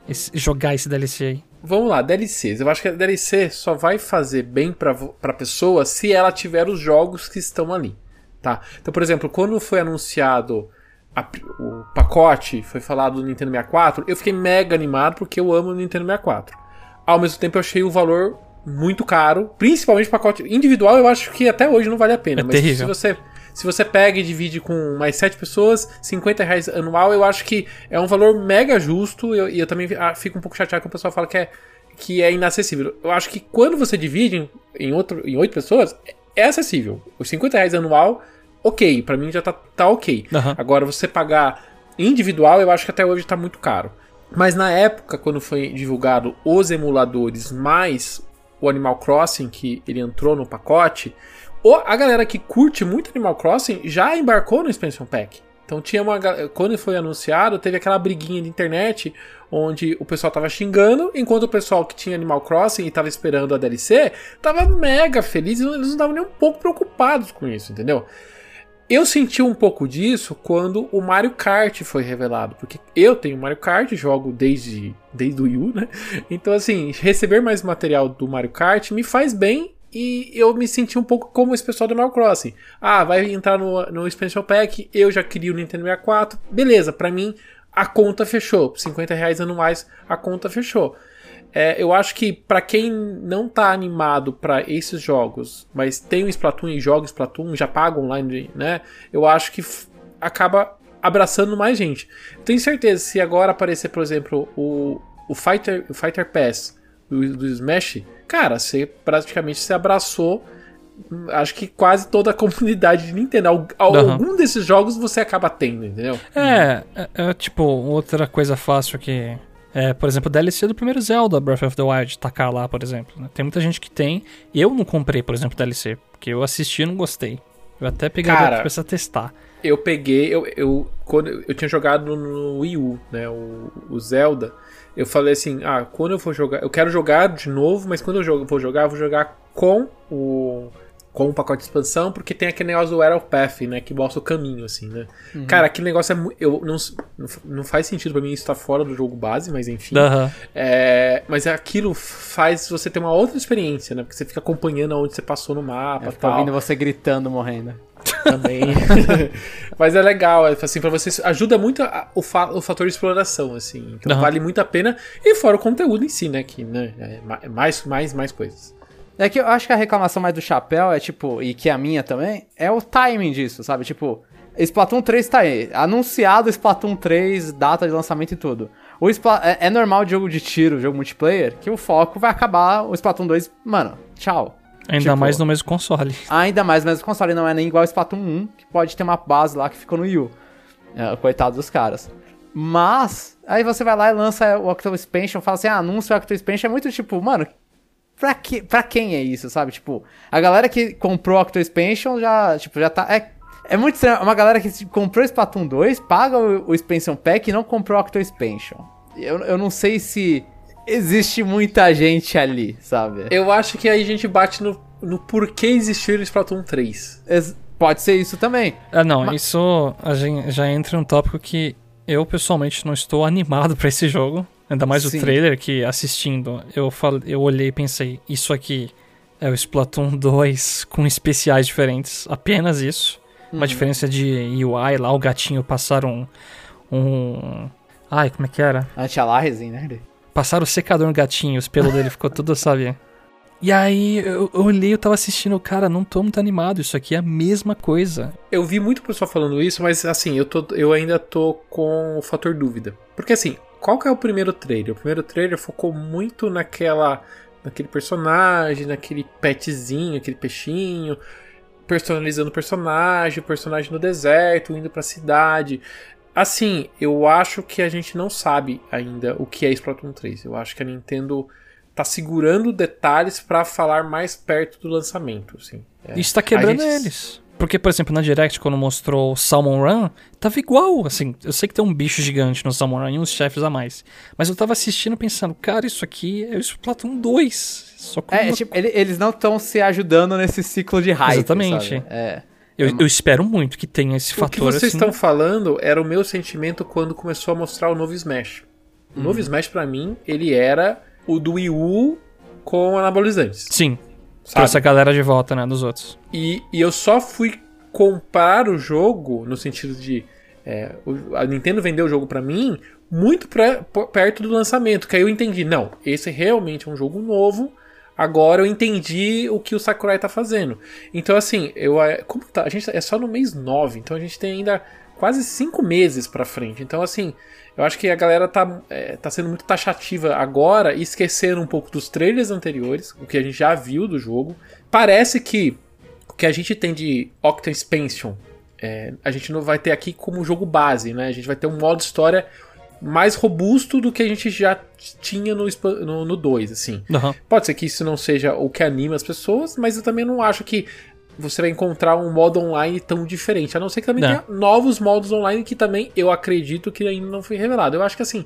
esse- jogar esse DLC aí. Vamos lá, DLCs. Eu acho que a DLC só vai fazer bem pra, pra pessoa se ela tiver os jogos que estão ali, tá? Então, por exemplo, quando foi anunciado a o pacote, foi falado do Nintendo 64, eu fiquei mega animado porque eu amo o Nintendo 64. Ao mesmo tempo, eu achei o valor muito caro, principalmente pacote individual, eu acho que até hoje não vale a pena. É mas terrível. se você se você pega e divide com mais 7 pessoas, 50 reais anual, eu acho que é um valor mega justo. E eu, eu também ah, fico um pouco chateado que o pessoal fala que é, que é inacessível. Eu acho que quando você divide em, em, outro, em 8 pessoas, é acessível. Os 50 reais anual, ok. Pra mim já tá, tá ok. Aham. Agora, você pagar individual, eu acho que até hoje tá muito caro. Mas na época, quando foi divulgado os emuladores mais o Animal Crossing, que ele entrou no pacote, o- a galera que curte muito Animal Crossing já embarcou no Expansion Pack. Então tinha uma. Quando foi anunciado, teve aquela briguinha de internet onde o pessoal tava xingando, enquanto o pessoal que tinha Animal Crossing e tava esperando a DLC tava mega feliz eles não estavam nem um pouco preocupados com isso, entendeu? Eu senti um pouco disso quando o Mario Kart foi revelado, porque eu tenho Mario Kart, jogo desde, desde o Wii né? Então, assim, receber mais material do Mario Kart me faz bem e eu me senti um pouco como esse pessoal do Animal Crossing. Ah, vai entrar no, no Expansion Pack, eu já queria o Nintendo 64, beleza, pra mim a conta fechou. 50 reais anuais, a conta fechou. É, eu acho que pra quem não tá animado pra esses jogos, mas tem o Splatoon e joga Splatoon, já paga online, né? Eu acho que acaba abraçando mais gente. Tenho certeza, se agora aparecer, por exemplo, o, o Fighter, o Fighter Pass do, do Smash, cara, você praticamente se abraçou. Acho que quase toda a <laughs> comunidade de Nintendo. Al- Aham. Algum desses jogos você acaba tendo, entendeu? É, é, é, tipo, outra coisa fácil que. É, por exemplo, o DLC do primeiro Zelda, Breath of the Wild, tacar lá, por exemplo. né? Tem muita gente que tem. Eu não comprei, por exemplo, DLC, porque eu assisti e não gostei. Eu até pegaria Cara, pra testar. Eu peguei, eu, eu quando eu tinha jogado no Wii U, né, o, o Zelda, eu falei assim, ah, quando eu for jogar, eu quero jogar de novo, mas quando eu jogo, vou jogar, eu vou jogar com o com o pacote de expansão, porque tem aquele negócio do Arrow Path, né, que mostra o caminho assim, né? Cara, aquele negócio é eu não, não faz sentido pra mim isso tá fora do jogo base, mas enfim. Aham. É, mas aquilo faz você ter uma outra experiência, né? Porque você fica acompanhando aonde você passou no mapa, tô tal ouvindo você gritando, morrendo. também. <laughs> Mas é legal, é, assim, para você ajuda muito a- o, fa- o fator de exploração, assim. Então Aham. vale muito a pena. E fora o conteúdo em si, né? Que né, é é mais, mais, mais coisas. É que eu acho que a reclamação mais do chapéu é tipo, e que é a minha também, é o timing disso, sabe? Tipo, Splatoon 3 tá aí. Anunciado Splatoon 3, data de lançamento e tudo. O Spla é, é normal de jogo de tiro, jogo multiplayer, que o foco vai acabar o Splatoon 2, mano, tchau. Ainda Tipo, mais no mesmo console. <laughs> Ainda mais, mas o console não é nem igual o Splatoon 1, que pode ter uma base lá que ficou no Wii U. É, coitado dos caras. Mas, aí você vai lá e lança o Octo Expansion, fala assim, ah, anúncio o Octo Expansion, é muito tipo, mano, pra, que, pra quem é isso, sabe? Tipo, a galera que comprou o Octo Expansion já, tipo, já tá... É, é muito estranho, uma galera que comprou o Splatoon 2, paga o, o Expansion Pack e não comprou o Octo Expansion. Eu, eu não sei se existe muita gente ali, sabe? Eu acho que aí a gente bate no, no porquê existir o Splatoon 3. Ex- Pode ser isso também. Ah, não, Ma- isso a gente já entra em um tópico que eu pessoalmente não estou animado pra esse jogo. Ainda mais Sim. o trailer que assistindo, eu falei, eu olhei e pensei, isso aqui é o Splatoon 2 com especiais diferentes, apenas isso. Uma diferença de UI lá, o gatinho passaram um, um ai, como é que era? Anti-alarrezinho, né? Passaram o secador no gatinho, os pelos dele ficou tudo, sabe? E aí eu, eu olhei, eu tava assistindo, cara, não tô muito animado, isso aqui é a mesma coisa. Eu vi muito pessoal falando isso, mas assim, eu, tô, eu ainda tô com o fator dúvida. Porque assim, qual que é o primeiro trailer? O primeiro trailer focou muito naquela. naquele personagem, naquele petzinho, aquele peixinho, personalizando o personagem, o personagem no deserto, indo pra cidade. Assim, eu acho que a gente não sabe ainda o que é Splatoon 3. Eu acho que a Nintendo tá segurando detalhes para falar mais perto do lançamento, assim. É. Isso tá quebrando gente... eles. Porque, por exemplo, na Direct, quando mostrou Salmon Run, tava igual, assim. Eu sei que tem um bicho gigante no Salmon Run e uns chefes a mais. Mas eu tava assistindo pensando, cara, isso aqui é o Splatoon 2. Só com é, uma... tipo, eles não estão se ajudando nesse ciclo de hype. Exatamente. Sabe? É. Eu, eu, espero muito que tenha esse fator. O que vocês assim... estão falando era o meu sentimento quando começou a mostrar o novo Smash. O novo uhum. Smash, para mim, ele era o do Wii U com anabolizantes. Sim. Sabe? essa galera de volta, né, dos outros. E, e eu só fui comprar o jogo, no sentido de. É, a Nintendo vendeu o jogo para mim muito pra, perto do lançamento, que aí eu entendi, não, esse realmente é um jogo novo. Agora eu entendi o que o Sakurai tá fazendo. Então, assim, eu. Como tá? A gente é só no mês 9, então a gente tem ainda quase 5 meses pra frente. Então, assim, eu acho que a galera tá, é, tá sendo muito taxativa agora e esquecendo um pouco dos trailers anteriores, o que a gente já viu do jogo. Parece que que a gente tem de Octa Expansion, é, a gente não vai ter aqui como jogo base, né? A gente vai ter um modo história mais robusto do que a gente já tinha no 2, no, no dois, assim. Uhum. Pode ser que isso não seja o que anima as pessoas, mas eu também não acho que você vai encontrar um modo online tão diferente. A não ser que também não. tenha novos modos online que também eu acredito que ainda não foi revelado. Eu acho que assim,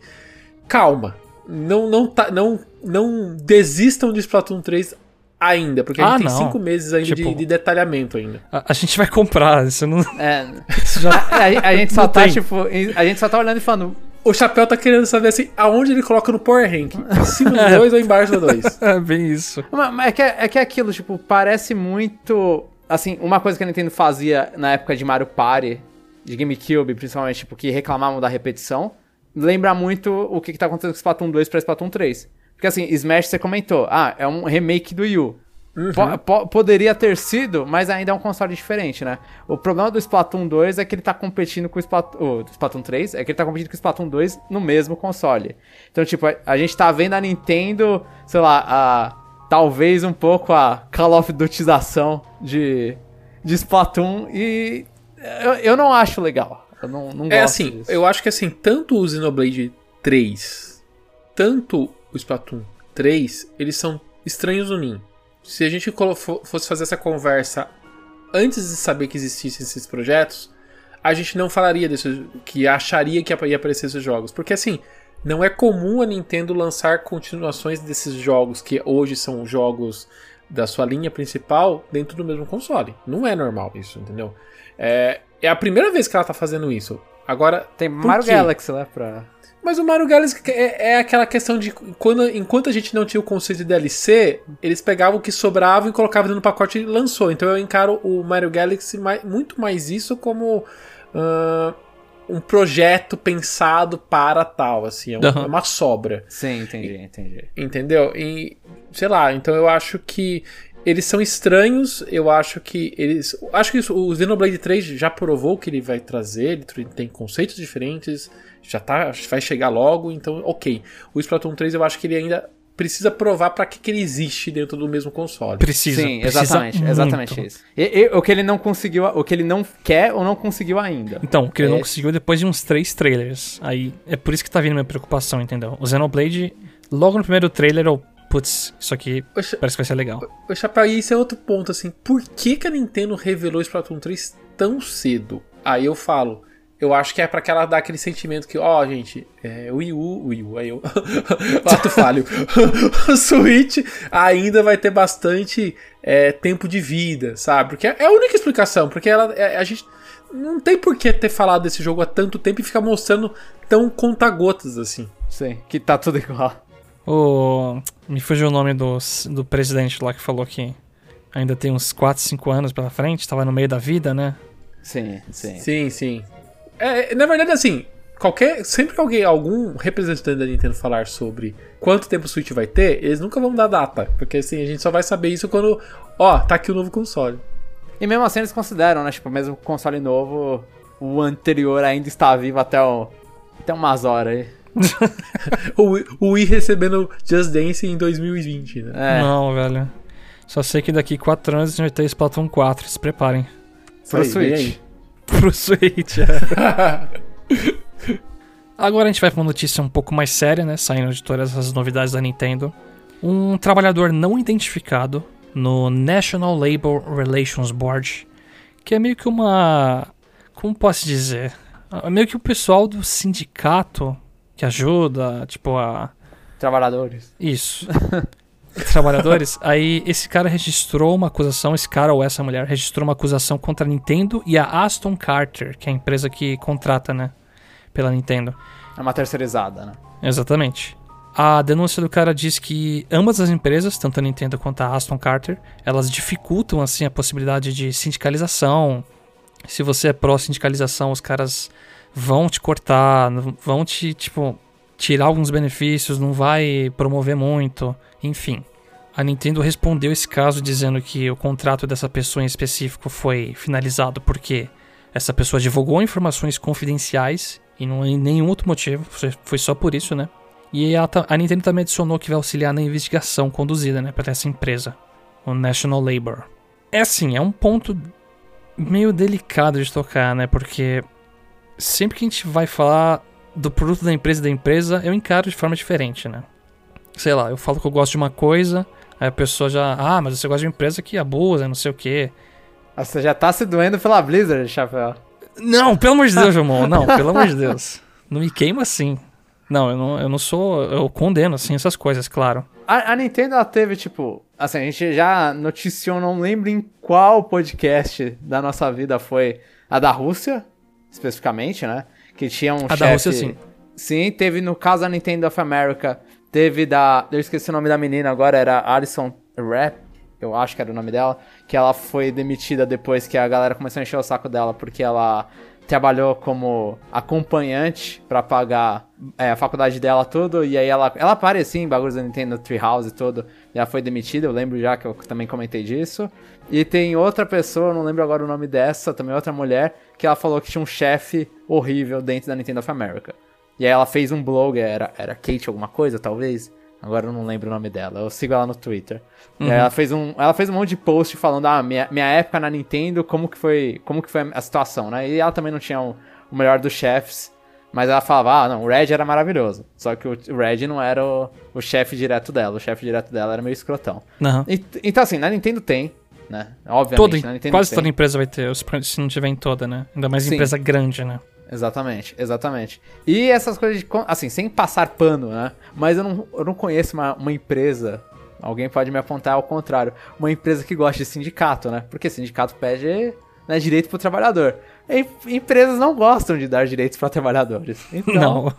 calma. Não, não, tá, não, não desistam de Splatoon 3 ainda, porque a gente ah, tem cinco meses ainda tipo, de, de, detalhamento ainda. A, a, gente vai comprar, isso não. É. <laughs> Isso já... a, a, gente só tá, tem. tipo, a gente só tá olhando e falando. O Chapéu tá querendo saber assim, aonde ele coloca no Power Rank? Em <laughs> cima do 2 é. ou embaixo do 2? <laughs> É bem isso. Mas é que, é que é aquilo, tipo, parece muito. Assim, uma coisa que a Nintendo fazia na época de Mario Party, de GameCube, principalmente, tipo, que reclamavam da repetição, lembra muito o que, que tá acontecendo com Splatoon 2 pra Splatoon 3. Porque assim, Smash você comentou, ah, é um remake do Wii U. Uhum. Po po poderia ter sido, mas ainda é um console diferente, né? O problema do Splatoon 2 é que ele tá competindo com o Splatoon, Splatoon 3, é que ele tá competindo com o Splatoon 2 no mesmo console. Então, tipo, a, a gente tá vendo a Nintendo, sei lá, a, talvez um pouco a Call of Dutização de, de Splatoon e eu, eu não acho legal. Eu não, não é assim, disso. eu acho que assim, tanto o Xenoblade 3, tanto o Splatoon 3, eles são estranhos no ninho. Se a gente fosse fazer essa conversa antes de saber que existissem esses projetos, a gente não falaria desse, que acharia que ia aparecer esses jogos. Porque assim, não é comum a Nintendo lançar continuações desses jogos que hoje são jogos da sua linha principal dentro do mesmo console. Não é normal isso, entendeu? É, é a primeira vez que ela tá fazendo isso. Agora. Tem Mario Galaxy lá pra. Mas o Mario Galaxy é, é, aquela questão de quando, enquanto a gente não tinha o conceito de DLC, eles pegavam o que sobrava e colocavam dentro do pacote e lançou. Então eu encaro o Mario Galaxy mais, muito mais isso como uh, um projeto pensado para tal, assim, é uma, uhum. é uma sobra. Sim, entendi, entendi. Entendeu? E sei lá, então eu acho que eles são estranhos, eu acho que eles. Acho que isso, o Xenoblade 3 já provou que ele vai trazer, ele tem conceitos diferentes já tá, vai chegar logo, então ok. O Splatoon 3 eu acho que ele ainda precisa provar para que, que ele existe dentro do mesmo console. Precisa. Sim, precisa exatamente, muito. exatamente isso. E, e, o que ele não conseguiu, o que ele não quer ou não conseguiu ainda. Então, o que ele é. não conseguiu depois de uns três trailers. Aí é por isso que tá vindo minha preocupação, entendeu? O Xenoblade, logo no primeiro trailer, eu putz, isso aqui Oxa, parece que vai ser legal. O Chapéu, isso é outro ponto, assim. Por que, que a Nintendo revelou Splatoon 3 tão cedo? Aí eu falo, eu acho que é para que ela dar aquele sentimento que, ó, oh, gente, é, o Wii U, Wii U, aí eu. <laughs> Ato falho. <laughs> o Switch ainda vai ter bastante é, tempo de vida, sabe? Porque é a única explicação, porque ela, é, a gente não tem por que ter falado desse jogo há tanto tempo e ficar mostrando tão conta-gotas assim. Sim, que tá tudo igual. O... Me fugiu o nome do, do presidente lá que falou que ainda tem uns 4, 5 anos pela frente, tava no meio da vida, né? Sim, sim. Sim, sim. É, na verdade, assim, qualquer. Sempre que alguém, algum representante da Nintendo falar sobre quanto tempo o Switch vai ter, eles nunca vão dar data. Porque assim, a gente só vai saber isso quando. Ó, tá aqui o novo console. E mesmo assim eles consideram, né? Tipo, mesmo com o console novo, o anterior ainda está vivo até, o, até umas horas aí. <laughs> o, o Wii recebendo Just Dance em 2020, né? É. Não, velho. Só sei que daqui 4 anos a gente vai ter Splatoon 4, se preparem. Pro Switch. Pro Switch, é. <laughs> Agora a gente vai pra uma notícia um pouco mais séria, né? Saindo de todas as novidades da Nintendo. Um trabalhador não identificado no National Labor Relations Board, que é meio que uma. Como posso dizer? É meio que o pessoal do sindicato que ajuda, tipo, a. Trabalhadores. Isso. <laughs> Trabalhadores. <laughs> Aí esse cara registrou uma acusação, esse cara ou essa mulher registrou uma acusação contra a Nintendo e a Aston Carter, que é a empresa que contrata, né? Pela Nintendo. É uma terceirizada, né? Exatamente. A denúncia do cara diz que ambas as empresas, tanto a Nintendo quanto a Aston Carter, elas dificultam assim a possibilidade de sindicalização. Se você é pró-sindicalização, os caras vão te cortar, vão te, tipo, tirar alguns benefícios, não vai promover muito, enfim. A Nintendo respondeu esse caso dizendo que o contrato dessa pessoa em específico foi finalizado porque essa pessoa divulgou informações confidenciais e não há nenhum outro motivo, foi só por isso, né? E a, a, Nintendo também adicionou que vai auxiliar na investigação conduzida né, por essa empresa, o National Labor. É assim, é um ponto meio delicado de tocar, né? Porque sempre que a gente vai falar do produto da empresa e da empresa, eu encaro de forma diferente, né? Sei lá, eu falo que eu gosto de uma coisa, aí a pessoa já, ah, mas você gosta de uma empresa que abusa, não sei o quê. Você já tá se doendo pela Blizzard, chapéu. Não, pelo amor de Deus, <laughs> irmão, não, pelo amor de Deus. Não me queima assim. Não, eu não, eu não sou. Eu condeno, assim, essas coisas, claro. A, a, Nintendo, ela teve, tipo. Assim, a gente já noticiou, não lembro em qual podcast da nossa vida foi a da Rússia, especificamente, né? Que tinha um A chef, da Rússia, sim. Sim, teve no caso da Nintendo of America. Teve da. Eu esqueci o nome da menina agora, era Alison Rap, eu acho que era o nome dela. Que ela foi demitida depois que a galera começou a encher o saco dela porque ela trabalhou como acompanhante para pagar é, a faculdade dela tudo, e aí ela, ela aparecia em bagulhos da Nintendo Treehouse e tudo, ela foi demitida, eu lembro já que eu também comentei disso. E tem outra pessoa, não lembro agora o nome dessa, também outra mulher, que ela falou que tinha um chefe horrível dentro da Nintendo of America. E aí ela fez um blog, era, era Kate alguma coisa, talvez? Agora eu não lembro o nome dela. Eu sigo ela no Twitter. Uhum. ela fez um, ela fez um monte de post falando, ah, minha, minha época na Nintendo, como que foi, como que foi a situação, né? E ela também não tinha o, o melhor dos chefes, mas ela falava, ah, não, o Red era maravilhoso. Só que o, Red não era o, o chefe direto dela. O chefe direto dela era meio escrotão. Uhum. E, então assim, na Nintendo tem, né? Obviamente, Todo, na Nintendo quase tem. toda empresa vai ter, se não tiver em toda, né? Ainda mais Sim. empresa grande, né? Exatamente, exatamente. E essas coisas de. Assim, sem passar pano, né? Mas eu não, eu não conheço uma, uma empresa. Alguém pode me apontar ao contrário. Uma empresa que gosta de sindicato, né? Porque sindicato pede né, direito pro trabalhador. E empresas não gostam de dar direitos para trabalhadores. Então, Não.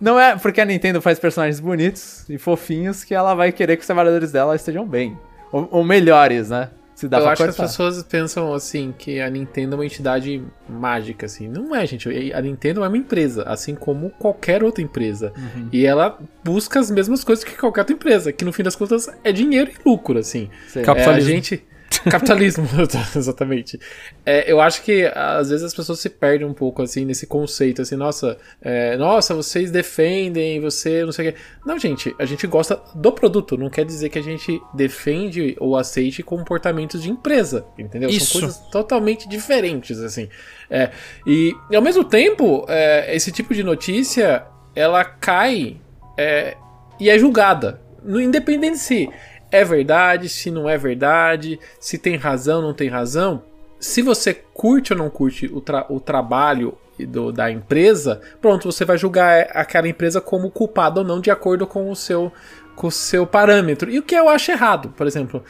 <laughs> não é porque a Nintendo faz personagens bonitos e fofinhos que ela vai querer que os trabalhadores dela estejam bem. Ou, ou melhores, né? Se dá eu pra acho que cortar. as pessoas pensam assim que a Nintendo é uma entidade mágica, assim. Não é, gente. A Nintendo é uma empresa, assim como qualquer outra empresa. Uhum. E ela busca as mesmas coisas que qualquer outra empresa, que no fim das contas é dinheiro e lucro, assim. Sim. É, a Capitalismo. gente. <laughs> Capitalismo, <laughs> exatamente. É, eu acho que às vezes as pessoas se perdem um pouco assim nesse conceito, assim, nossa, é, nossa, vocês defendem, você não sei o quê. Não, gente, a gente gosta do produto, não quer dizer que a gente defende ou aceite comportamentos de empresa, entendeu? Isso. São coisas totalmente diferentes, assim. É, e, ao mesmo tempo, é, esse tipo de notícia ela cai é, e é julgada, no, independente se é verdade, se não é verdade, se tem razão, não tem razão. Se você curte ou não curte o, tra- o trabalho do- da empresa, pronto, você vai julgar aquela empresa como culpada ou não de acordo com o seu com o seu parâmetro. E o que eu acho errado, por exemplo.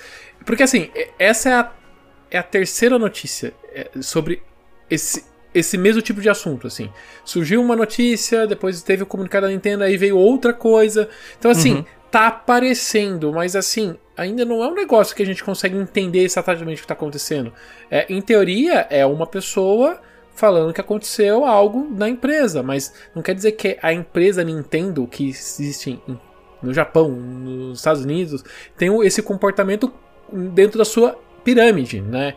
Porque assim, essa é a, é a terceira notícia é, sobre esse, esse mesmo tipo de assunto, assim. Surgiu uma notícia, depois teve o comunicado da Nintendo, aí veio outra coisa. Então, assim, Uhum. Tá aparecendo, mas assim, ainda não é um negócio que a gente consegue entender exatamente o que tá acontecendo. É, em teoria, é uma pessoa falando que aconteceu algo na empresa, mas não quer dizer que a empresa Nintendo, que existe no Japão, nos Estados Unidos, tem esse comportamento dentro da sua pirâmide, né?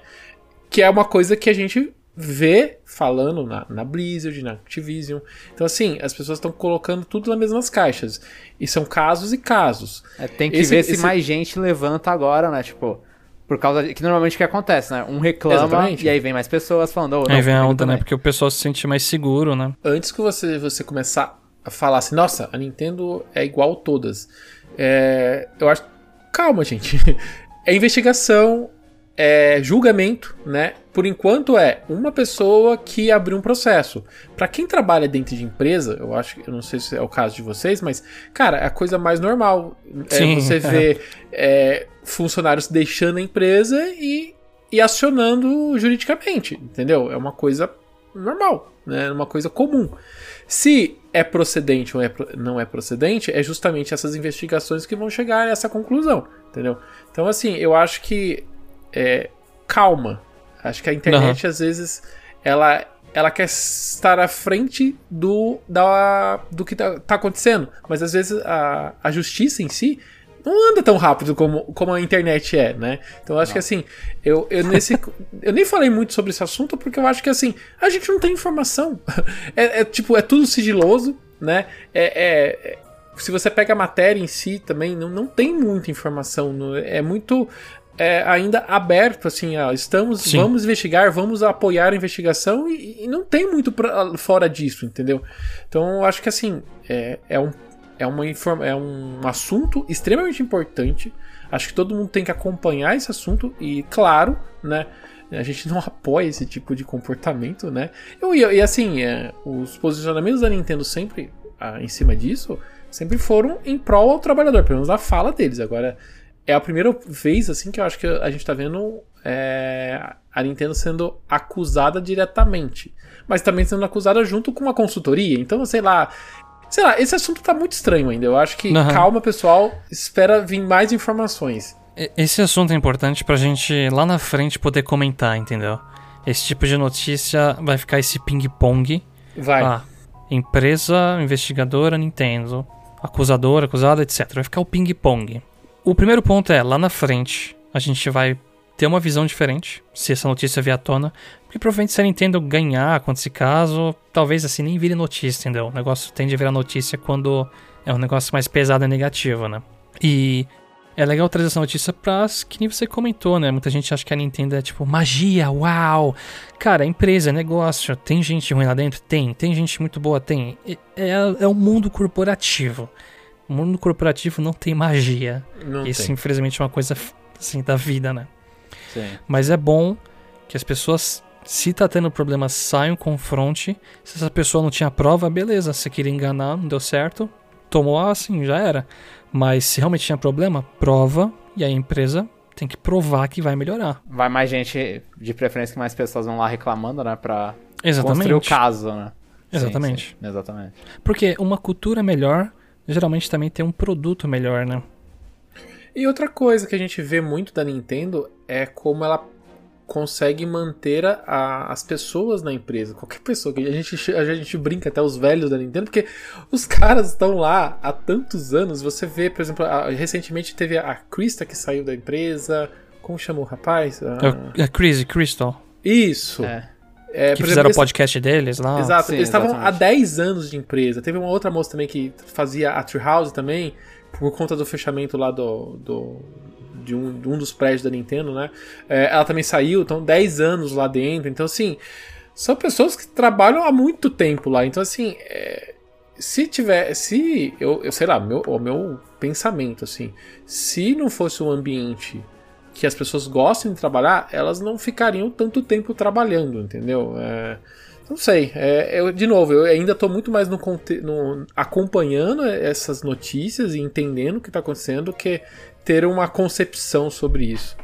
Que é uma coisa que a gente vê falando na, na Blizzard, na Activision. Então, assim, as pessoas estão colocando tudo nas mesmas caixas. E são casos e casos. É, tem que Esse- ver se esse- mais gente levanta agora, né? Tipo, por causa de. Que normalmente o que acontece, né? Um reclama Exatamente. e aí vem mais pessoas falando. Oh, Aí não, vem a onda, né? Porque o pessoal se sente mais seguro, né? Antes que você, você começar falar assim, nossa, a Nintendo é igual todas. É, eu acho. Calma, gente. <laughs> É investigação, é julgamento, né? Por enquanto é uma pessoa que abriu um processo. Para quem trabalha dentro de empresa, eu acho que eu não sei se é o caso de vocês, mas cara, é a coisa mais normal. É Sim. você <laughs> vê é, funcionários deixando a empresa e, e acionando juridicamente, entendeu? É uma coisa normal, né? Uma coisa comum. Se é procedente ou é não é procedente, é justamente essas investigações que vão chegar a essa conclusão, entendeu? Então, assim, eu acho que é, calma. Acho que a internet, às vezes, ela, ela quer estar à frente do, da, do que tá, tá acontecendo. Mas, às vezes, a, a justiça em si não anda tão rápido como, como a internet é, né? Então, eu acho que, assim, eu, eu, nesse, <laughs> eu nem falei muito sobre esse assunto porque eu acho que, assim, a gente não tem informação. <laughs> É, é, tipo, é tudo sigiloso, né? É, é- é- se você pega a matéria em si também, não, não tem muita informação. no- é muito é, ainda aberto, assim, ó, estamos, Sim. vamos investigar, vamos apoiar a investigação e, e não tem muito pra- fora disso, entendeu? Então, eu acho que, assim, é, é um, é, uma informa é um assunto extremamente importante. Acho que todo mundo tem que acompanhar esse assunto e, claro, né? A gente não <laughs> apoia esse tipo de comportamento, né? Eu, e, assim, é, os posicionamentos da Nintendo sempre ah, em cima disso sempre foram em prol ao trabalhador, pelo menos a fala deles. Agora, é a primeira vez assim que eu acho que a gente tá vendo é, a Nintendo sendo acusada diretamente, mas também sendo acusada junto com uma consultoria. Então, sei lá, sei lá, esse assunto tá muito estranho ainda. Eu acho que Aham. calma, pessoal, espera vir mais informações. Esse assunto é importante pra gente lá na frente poder comentar, entendeu? Esse tipo de notícia vai ficar esse ping-pong. Vai. Ah, empresa, investigadora, Nintendo, acusador, acusado, etc. Vai ficar o ping-pong. O primeiro ponto é, lá na frente, a gente vai ter uma visão diferente, se essa notícia vier à tona. Porque provavelmente se a Nintendo ganhar com esse caso, talvez assim nem vire notícia, entendeu? O negócio tende a virar notícia quando é um negócio mais pesado e negativo, né? E é legal trazer essa notícia pra, que nem você comentou, né? Muita gente acha que a Nintendo é tipo magia, uau! Cara, é empresa, é negócio. Tem gente ruim lá dentro? Tem. Tem gente muito boa? Tem. É, é, o mundo corporativo. O mundo corporativo não tem magia. Não Isso, tem. infelizmente, é uma coisa assim da vida, né? Sim. Mas é bom que as pessoas, se tá tendo problema, saiam, confronte. Se essa pessoa não tinha prova, beleza. Se queria enganar, não deu certo, tomou assim, já era. Mas se realmente tinha problema, prova e a empresa tem que provar que vai melhorar. Vai mais gente, de preferência que mais pessoas vão lá reclamando, né? Pra Exatamente. construir o caso, né? Sim, Exatamente. sim, exatamente. Porque uma cultura melhor geralmente também tem um produto melhor, né? E outra coisa que a gente vê muito da Nintendo é como ela consegue manter a- a- as pessoas na empresa. Qualquer pessoa que a gente, a gente brinca até os velhos da Nintendo, porque os <laughs> caras estão lá há tantos anos. Você vê, por exemplo, a- recentemente teve a Krista que saiu da empresa. Como chamou o rapaz? É a Chris e Crystal, Isso. É. É, que fizeram o podcast deles lá. Exato, Sim, eles estavam há exatamente. 10 anos de empresa. Teve uma outra moça também que fazia a Treehouse também, por conta do fechamento lá do, do- de, um, de um dos prédios da Nintendo, né? É, ela também saiu, então 10 anos lá dentro. Então, assim, são pessoas que trabalham há muito tempo lá. Então, assim, é, se tiver. Se. Eu, eu sei lá, meu, o meu pensamento, assim. Se não fosse um ambiente que as pessoas gostem de trabalhar, elas não ficariam tanto tempo trabalhando, entendeu? É, não sei. É, eu, de novo, eu ainda estou muito mais no, no- acompanhando essas notícias e entendendo o que está acontecendo do que ter uma concepção sobre isso.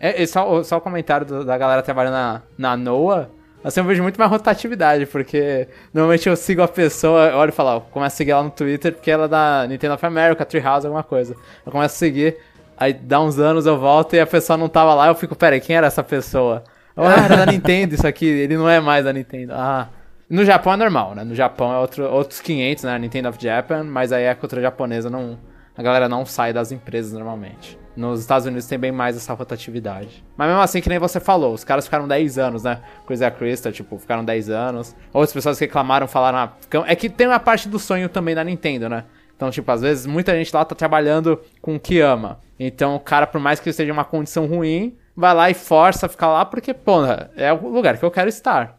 É, e só, só o comentário do- da galera trabalhando na, na NOAA, assim, eu vejo muito mais rotatividade, porque normalmente eu sigo a pessoa, olho e falo, começo a seguir ela no Twitter, porque ela é da Nintendo of America, Treehouse, alguma coisa. Eu começo a seguir, aí dá uns anos eu volto e a pessoa não tava lá, eu fico, peraí, quem era essa pessoa? Ah, <laughs> era da Nintendo isso aqui, ele não é mais da Nintendo. Ah... No Japão é normal, né? No Japão é outro, outros 500, né? Nintendo of Japan, mas aí a cultura japonesa não... A galera não sai das empresas normalmente. Nos Estados Unidos tem bem mais essa rotatividade. Mas mesmo assim, que nem você falou, os caras ficaram 10 anos, né? Coisa a Crystal, tipo, ficaram 10 anos. Outras pessoas que reclamaram falaram, ah, é que tem uma parte do sonho também da Nintendo, né? Então, tipo, às vezes muita gente lá tá trabalhando com o que ama. Então, o cara, por mais que esteja em uma condição ruim, vai lá e força a ficar lá porque, porra, é o lugar que eu quero estar.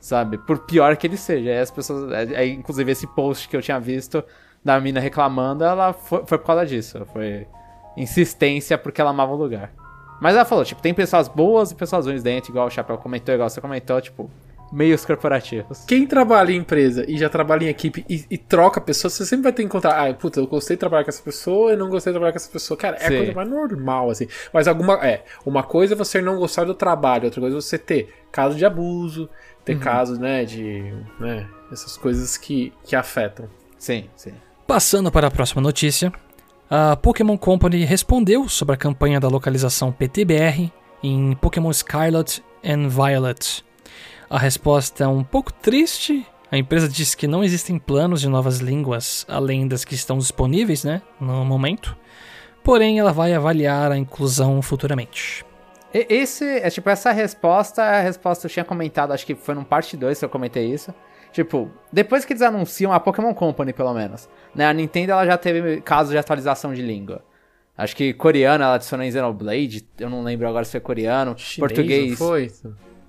sabe? Por pior que ele seja. Aí as pessoas. Aí, inclusive, esse post que eu tinha visto da mina reclamando, ela foi, foi por causa disso. Foi insistência porque ela amava o lugar. Mas ela falou, tipo, tem pessoas boas e pessoas ruins dentro, igual o Chapéu comentou, igual você comentou, tipo, meios corporativos. Quem trabalha em empresa e já trabalha em equipe e, e troca pessoas, você sempre vai ter que encontrar. Ah, puta, eu gostei de trabalhar com essa pessoa e não gostei de trabalhar com essa pessoa. Cara, é a coisa mais normal, assim. Mas alguma. É, uma coisa é você não gostar do trabalho, outra coisa é você ter caso de abuso, ter uhum. casos, né, de. né, essas coisas que, que afetam. Sim, sim. Passando para a próxima notícia. A Pokémon Company respondeu sobre a campanha da localização PTBR em Pokémon Scarlet and Violet. A resposta é um pouco triste. A empresa diz que não existem planos de novas línguas além das que estão disponíveis, né, no momento. Porém, ela vai avaliar a inclusão futuramente. Esse é tipo essa resposta, a resposta eu tinha comentado, acho que foi num parte 2 que eu comentei isso. Tipo, depois que eles anunciam a Pokémon Company, pelo menos, né? A Nintendo ela já teve casos de atualização de língua. Acho que coreano ela adicionou em Xenoblade, eu não lembro agora se foi coreano, chinês, português. foi?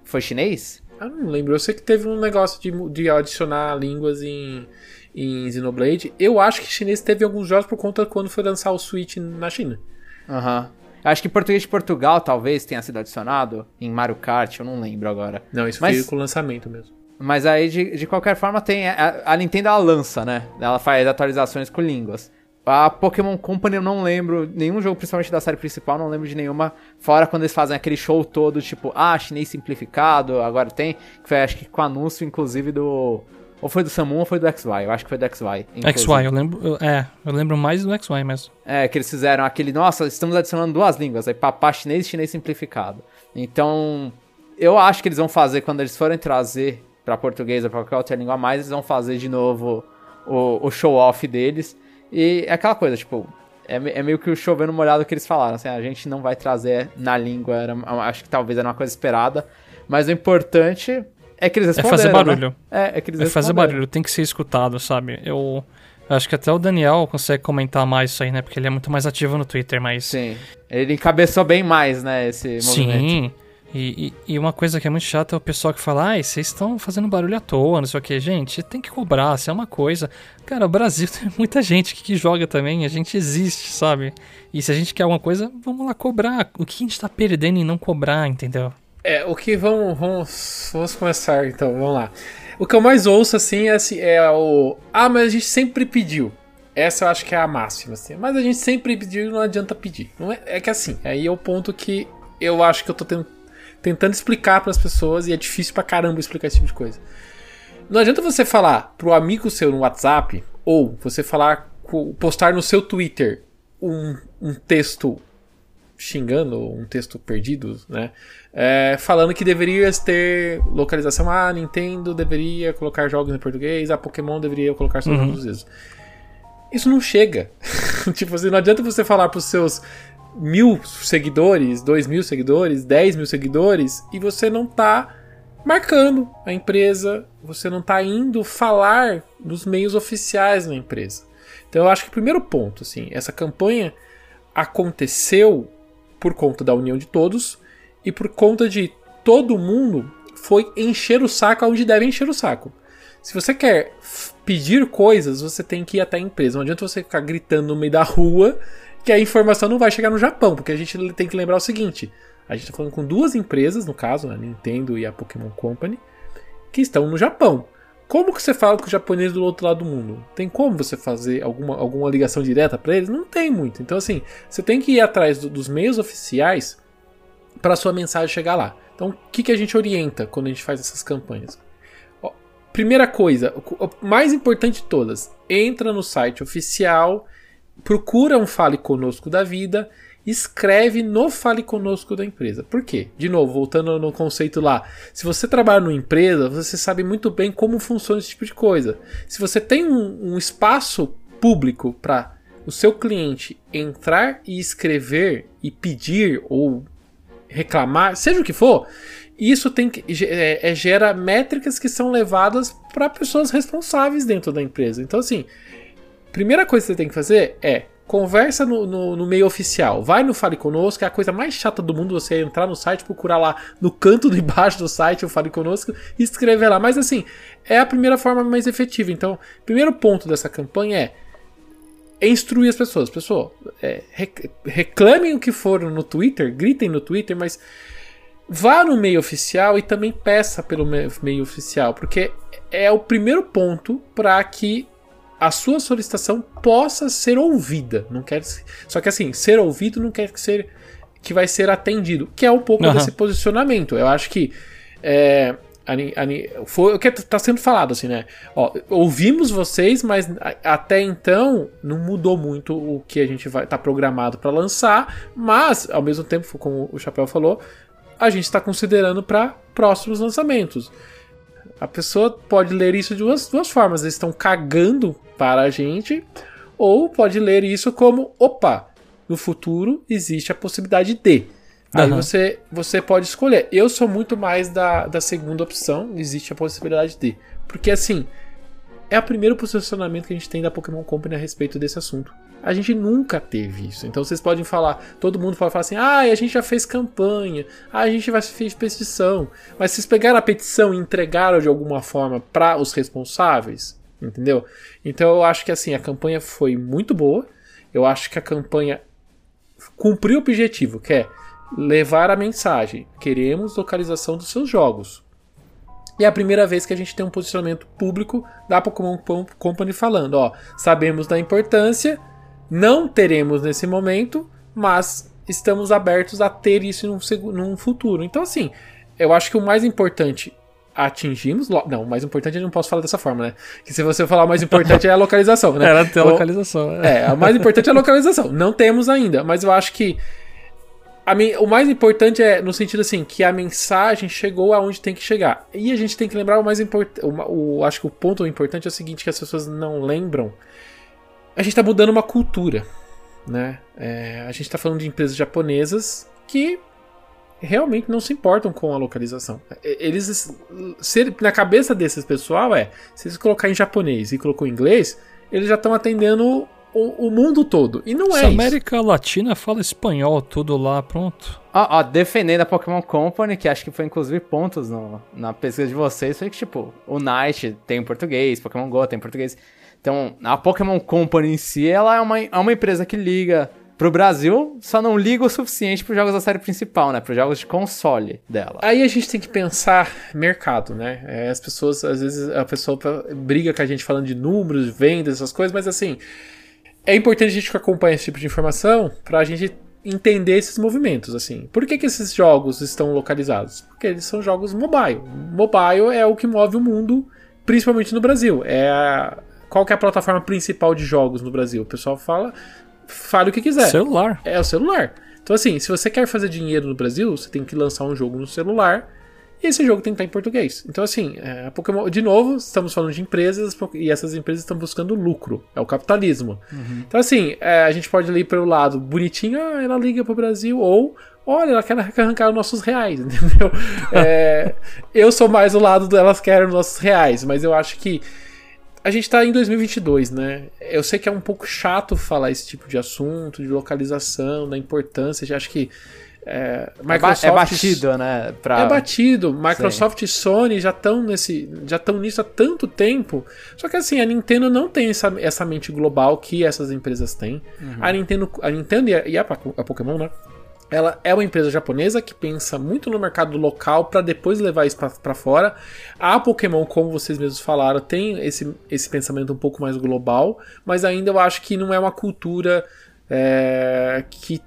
Foi chinês? Eu não lembro. Eu sei que teve um negócio de, de adicionar línguas em, em Xenoblade. Eu acho que chinês teve alguns jogos por conta quando foi lançar o Switch na China. Aham. Uhum. Acho que português de Portugal talvez tenha sido adicionado em Mario Kart, eu não lembro agora. Não, isso Mas... foi com o lançamento mesmo. Mas aí, de, de qualquer forma, tem. A, a, Nintendo ela lança, né? Ela faz atualizações com línguas. A Pokémon Company eu não lembro, nenhum jogo, principalmente da série principal, não lembro de nenhuma. Fora quando eles fazem aquele show todo, tipo, ah, chinês simplificado, agora tem. Que foi, acho que com anúncio, inclusive, do. Ou foi do Samu ou foi do XY? Eu acho que foi do XY. XY, eu lembro. Eu, é, eu lembro mais do XY mesmo. É, que eles fizeram aquele, nossa, estamos adicionando duas línguas, aí papá chinês e chinês simplificado. Então, eu acho que eles vão fazer quando eles forem trazer para português ou pra qualquer outra língua a mais, eles vão fazer de novo o, o show-off deles. E é aquela coisa, tipo, é, é, meio que o chovendo molhado que eles falaram, assim, a gente não vai trazer na língua, era, acho que talvez era uma coisa esperada, mas o importante é que eles responderam, É fazer né? barulho. Né? É, é que eles É fazer barulho, tem que ser escutado, sabe? Eu acho que até o Daniel consegue comentar mais isso aí, né? Porque ele é muito mais ativo no Twitter, mas... Sim, ele encabeçou bem mais, né, esse movimento. Sim, e, e, e, uma coisa que é muito chata é o pessoal que fala, ai, vocês estão fazendo barulho à toa, não sei o que. Gente, tem que cobrar, se é uma coisa. Cara, o Brasil <laughs> tem muita gente que, que, joga também, a gente existe, sabe? E se a gente quer alguma coisa, vamos lá cobrar. O que a gente tá perdendo em não cobrar, entendeu? É, o que vamos, vamos, vamos começar então, vamos lá. O que eu mais ouço assim é, é o. Ah, mas a gente sempre pediu. Essa eu acho que é a máxima, assim. Mas a gente sempre pediu e não adianta pedir. Não é, é que assim, aí é o ponto que eu acho que eu tô tendo tentando explicar para as pessoas e é difícil pra caramba explicar esse tipo de coisa. Não adianta você falar pro amigo seu no WhatsApp ou você falar postar no seu Twitter um, um texto xingando, um texto perdido, né? É, falando que deveria ter localização. Ah, Nintendo deveria colocar jogos em português, a Pokémon deveria colocar seus uhum. jogos Isso não chega. <laughs> tipo assim, não adianta você falar pros seus mil seguidores, dois mil seguidores, dez mil seguidores e você não tá marcando a empresa, você não tá indo falar nos meios oficiais da empresa. Então eu acho que o primeiro ponto, assim, essa campanha aconteceu por conta da união de todos e por conta de todo mundo foi encher o saco onde deve encher o saco. Se você quer pedir coisas, você tem que ir até a empresa. Não adianta você ficar gritando no meio da rua que a informação não vai chegar no Japão, porque a gente tem que lembrar o seguinte: a gente está falando com duas empresas, no caso, a Nintendo e a Pokémon Company, que estão no Japão. Como que você fala com o japonês do outro lado do mundo? Tem como você fazer alguma, alguma ligação direta para eles? Não tem muito. Então, assim, você tem que ir atrás do, dos meios oficiais para sua mensagem chegar lá. Então, o que, que a gente orienta quando a gente faz essas campanhas? Ó, primeira coisa, o mais importante de todas, entra no site oficial procura um Fale Conosco da vida, escreve no Fale Conosco da empresa. Por quê? De novo, voltando no conceito lá. Se você trabalha numa empresa, você sabe muito bem como funciona esse tipo de coisa. Se você tem um, um espaço público para o seu cliente entrar e escrever e pedir ou reclamar, seja o que for, isso tem que, é, é, gera métricas que são levadas para pessoas responsáveis dentro da empresa. Então, assim, Primeira coisa que você tem que fazer é conversa no, no, no, meio oficial. Vai no Fale Conosco, é a coisa mais chata do mundo você entrar no site, procurar lá no canto de baixo do site o Fale Conosco e escrever lá. Mas assim, é a primeira forma mais efetiva. Então, primeiro ponto dessa campanha é, é instruir as pessoas. Pessoal, é, reclamem o que for no Twitter, gritem no Twitter, mas vá no meio oficial e também peça pelo meio oficial, porque é o primeiro ponto para que a sua solicitação possa ser ouvida. Não quer só que assim, ser ouvido não quer ser que vai ser atendido, que é um pouco uhum. desse posicionamento. Eu acho que é, foi o que está sendo falado assim, né? Ó, ouvimos vocês, mas até então não mudou muito o que a gente vai estar tá programado para lançar, mas ao mesmo tempo, como o Chapéu falou, a gente está considerando para próximos lançamentos. A pessoa pode ler isso de duas, duas formas. Eles estão cagando para a gente, ou pode ler isso como: opa, no futuro existe a possibilidade de. Aí você, você pode escolher. Eu sou muito mais da, da segunda opção, existe a possibilidade de. Porque assim, é o primeiro posicionamento que a gente tem da Pokémon Company a respeito desse assunto. A gente nunca teve isso. Então vocês podem falar, todo mundo pode falar assim: ah, a gente já fez campanha, ah, a gente já fez petição. Mas vocês pegaram a petição e entregaram de alguma forma para os responsáveis? Entendeu? Então eu acho que assim, a campanha foi muito boa. Eu acho que a campanha cumpriu o objetivo, que é levar a mensagem: queremos localização dos seus jogos. E é a primeira vez que a gente tem um posicionamento público da Pokémon Company falando, ó, sabemos da importância, não teremos nesse momento, mas estamos abertos a ter isso num, num futuro. Então, assim, eu acho que o mais importante atingimos. Não, o mais importante eu não posso falar dessa forma, né? Que se você falar o mais importante é a localização, né? <laughs> Era ter a localização. É. é, o mais importante é a localização. Não temos ainda, mas eu acho que o mais importante é no sentido assim que a mensagem chegou aonde tem que chegar. E a gente tem que lembrar o mais importante. O, o, acho que o ponto importante é o seguinte que as pessoas não lembram. A gente está mudando uma cultura, né? É, a gente está falando de empresas japonesas que realmente não se importam com a localização. Eles, se, na cabeça desses pessoal é, se eles colocar em japonês e colocou em inglês, eles já estão atendendo o, o, mundo todo. E não Se é. A América isso. Latina fala espanhol, tudo lá, pronto. Ó, ó, defendendo a Pokémon Company, que acho que foi inclusive pontos no, na pesquisa de vocês, foi que, tipo, o Night tem em português, Pokémon Go tem em português. Então, a Pokémon Company em si, ela é uma, é uma empresa que liga pro Brasil, só não liga o suficiente pros jogos da série principal, né? Pros jogos de console dela. Aí a gente tem que pensar mercado, né? É, as pessoas, às vezes, a pessoa briga com a gente falando de números, vendas, essas coisas, mas assim é importante a gente acompanhar esse tipo de informação para a gente entender esses movimentos, assim. Por que, que esses jogos estão localizados? Porque eles são jogos mobile. Mobile é o que move o mundo, principalmente no Brasil. É a... Qual que é a plataforma principal de jogos no Brasil? O pessoal fala, fale o que quiser. Celular. É o celular. Então, assim, se você quer fazer dinheiro no Brasil, você tem que lançar um jogo no celular e esse jogo tem que estar em português. Então, assim, é, a Pokémon, de novo, estamos falando de empresas e essas empresas estão buscando lucro. É o capitalismo. Uhum. Então, assim, é, a gente pode ir pelo lado bonitinho, ah, ela liga pro Brasil, ou olha, ela quer arrancar os nossos reais, <laughs> entendeu? é, <laughs> eu sou mais do lado do elas querem os nossos reais, mas eu acho que a gente tá em 2022, né? Eu sei que é um pouco chato falar esse tipo de assunto, de localização, da importância, já acho que é, é Microsoft, é batido, né? Pra... É batido. Microsoft Sim. e Sony já estão nesse, já estão nisso há tanto tempo. Só que assim, a Nintendo não tem essa, essa mente global que essas empresas têm. Uhum. A Nintendo, a Nintendo e a, a Pokémon, né? Ela é uma empresa japonesa que pensa muito no mercado local para depois levar isso para fora. A Pokémon, como vocês mesmos falaram, tem esse, esse pensamento um pouco mais global, mas ainda eu acho que não é uma cultura é, que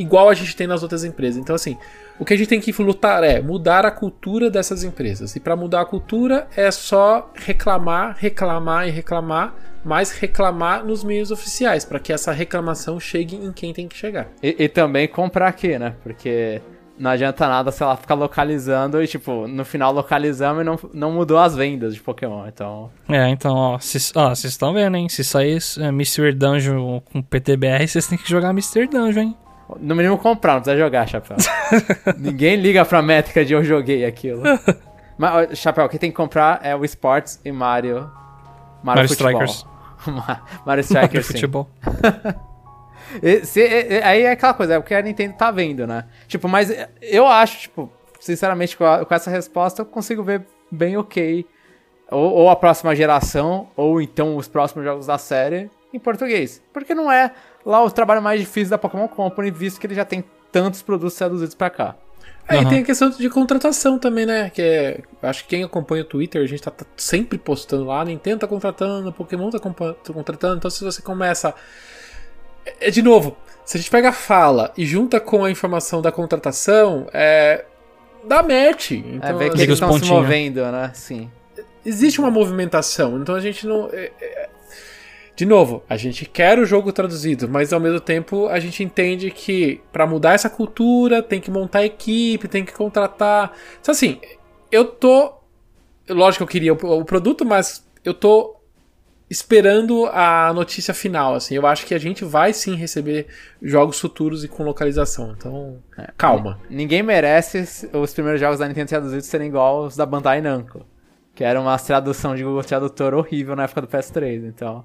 igual a gente tem nas outras empresas. Então, assim, o que a gente tem que lutar é mudar a cultura dessas empresas. E para mudar a cultura é só reclamar, reclamar e reclamar, mas reclamar nos meios oficiais, para que essa reclamação chegue em quem tem que chegar. E, e, também comprar aqui, né? Porque não adianta nada, sei lá, ficar localizando e, tipo, no final localizamos e não, não mudou as vendas de Pokémon, então... É, então, ó, vocês estão vendo, hein? Se sair é, Mystery Dungeon com PTBR, vocês têm que jogar Mystery Dungeon, hein? No mínimo comprar, não precisa jogar, Chapéu. <laughs> Ninguém liga pra métrica de eu joguei aquilo. Mas, Chapéu, o que tem que comprar é o Sports e Mario. Mario, Mario Strikers. <laughs> Mario Strikers. Mario Futebol. <laughs> E- se- e- aí é aquela coisa, é o que a Nintendo tá vendo, né? Tipo, mas eu acho, tipo, sinceramente, com, a- com essa resposta eu consigo ver bem ok. Ou, ou a próxima geração, ou então os próximos jogos da série em português. Porque não é lá o trabalho mais difícil da Pokémon Company, visto que ele já tem tantos produtos traduzidos pra cá. É, e Aham. tem a questão de contratação também, né? Que é. Acho que quem acompanha o Twitter, a gente tá, tá sempre postando lá, Nintendo tá contratando, Pokémon tá, tá contratando, então se você começa. É, é, de novo, se a gente pega a fala e junta com a informação da contratação, é. dá match. É Então, ver que Liga eles os estão se pontinhos. movendo, né? Sim. existe uma movimentação, então a gente não. é- é- De novo, a gente quer o jogo traduzido, mas ao mesmo tempo a gente entende que pra mudar essa cultura tem que montar equipe, tem que contratar. Então, assim, eu tô. Lógico que eu queria o, produto, mas eu tô esperando a notícia final, assim. Eu acho que a gente vai sim receber jogos futuros e com localização. Então, calma. Ninguém merece os primeiros jogos da Nintendo traduzidos serem igual os da Bandai Namco. Que era uma tradução de Google Tradutor horrível na época do PS3, então...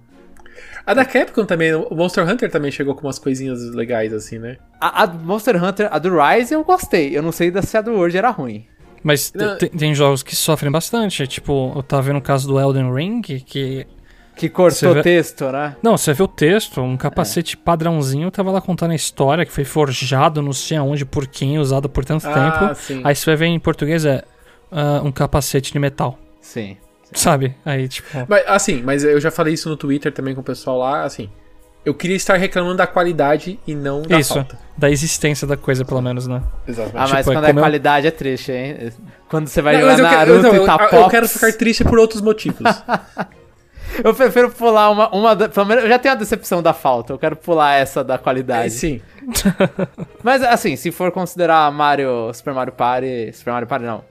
A da Capcom também, o Monster Hunter também chegou com umas coisinhas legais, assim, né? A, a Monster Hunter, a do Rise eu gostei. Eu não sei se a do World era ruim. Mas Não. tem, tem jogos que sofrem bastante. Tipo, eu tava vendo o caso do Elden Ring, que. Que cortou vê- texto, né? Não, você vê o texto, um capacete padrãozinho tava lá contando a história, que foi forjado não sei aonde, por quem, usado por tanto Ah, tempo. sim. Aí você vai ver em português é ah, um capacete de metal. Sim. Sabe? Aí, tipo. Mas, assim, mas eu já falei isso no Twitter também com o pessoal lá, assim. Eu queria estar reclamando da qualidade e não da Isso, falta. da existência da coisa, pelo menos, né? Exatamente. Ah, mas Tipo, é quando é eu- qualidade é triste, hein? Quando você vai Não, jogar eu, quero, Naruto então, e tá eu, eu quero ficar triste por outros motivos. <laughs> Eu prefiro pular uma... uma da- pelo menos eu já tenho a decepção da falta. Eu quero pular essa da É, qualidade. sim. <laughs> Mas, assim, se for considerar Mario... Super Mario Party... Super Mario Party, não.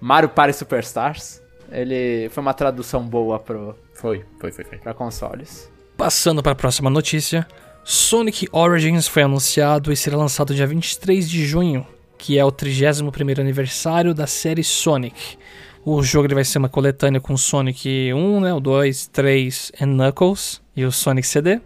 Mario Party Superstars, ele foi uma tradução boa pro, Foi, foi, foi, foi. pra consoles. Passando para a próxima notícia: Sonic Origins foi anunciado e será lançado dia 23 de junho, que é o 31º aniversário da série Sonic. O jogo ele vai ser uma coletânea com Sonic 1, né, o 2, 3 e Knuckles e o Sonic CD.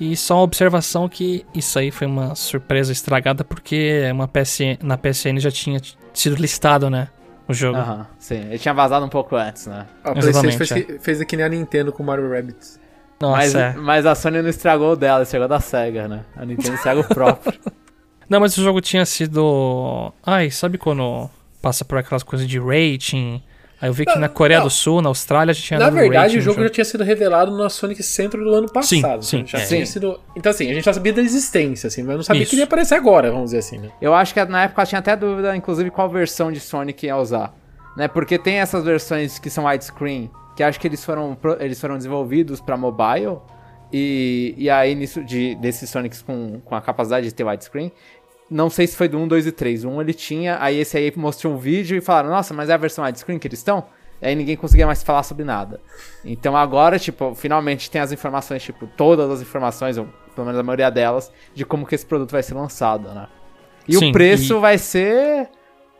E só uma observação que isso aí foi uma surpresa estragada porque uma PSN, na PSN já tinha sido listado, né, o jogo. Aham, sim. Ele tinha vazado um pouco antes, né? A Exatamente, PlayStation fez, fez aqui nem a Nintendo com Mario Rabbids. Nossa, Mas, é. mas a Sony não estragou o dela, estragou da SEGA, né? A Nintendo estraga o próprio. <laughs> Não, mas o jogo tinha sido. Ai, sabe quando passa por aquelas coisas de rating? Aí eu vi que Não, na Coreia não. do Sul, na Austrália, já tinha Na verdade, o no jogo já tinha sido revelado no Sonic Centro do ano passado. sim, já é. tinha Sim. sido. Então, assim, a gente já sabia da existência, assim, mas não sabia Isso. que ele ia aparecer agora, vamos dizer assim, né? Eu acho que na época tinha até dúvida, inclusive, qual versão de Sonic ia usar. Né? Porque tem essas versões que são widescreen, que acho que eles foram, eles foram desenvolvidos pra mobile. E, e aí, nisso de, desses Sonics com, com a capacidade de ter widescreen. Não sei se foi do 1, 2 e 3. O 1 ele tinha, aí esse aí mostrou um vídeo e falaram, nossa, mas é a versão widescreen que eles estão? E aí ninguém conseguia mais falar sobre nada. Então agora, tipo, finalmente tem as informações, tipo, todas as informações, ou pelo menos a maioria delas, de como que esse produto vai ser lançado, né? E Sim, o preço e- vai ser.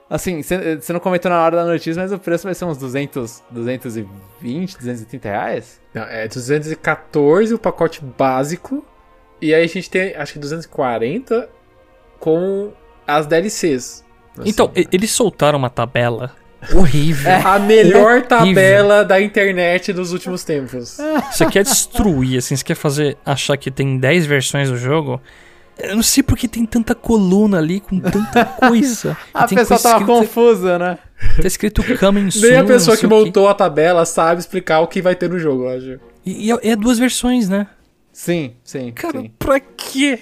Assim, você não comentou na hora da notícia, mas o preço vai ser uns 200, 220, 230 reais? Não, é 214 o pacote básico. E aí a gente tem, acho que 240 com as DLCs. Assim. Então, eles soltaram uma tabela horrível. a melhor Horrível. tabela da internet dos últimos tempos. Você quer destruir, assim, você quer fazer achar que tem 10 versões do jogo. Eu não sei porque tem tanta coluna ali com tanta <laughs> coisa. E A tem pessoa coisa tava escrita- confusa, né? Tá escrito coming soon. Nem a pessoa que montou a tabela sabe explicar o que vai ter no jogo, eu acho. E, e é, é duas versões, né? Sim, sim, Cara, sim. pra quê?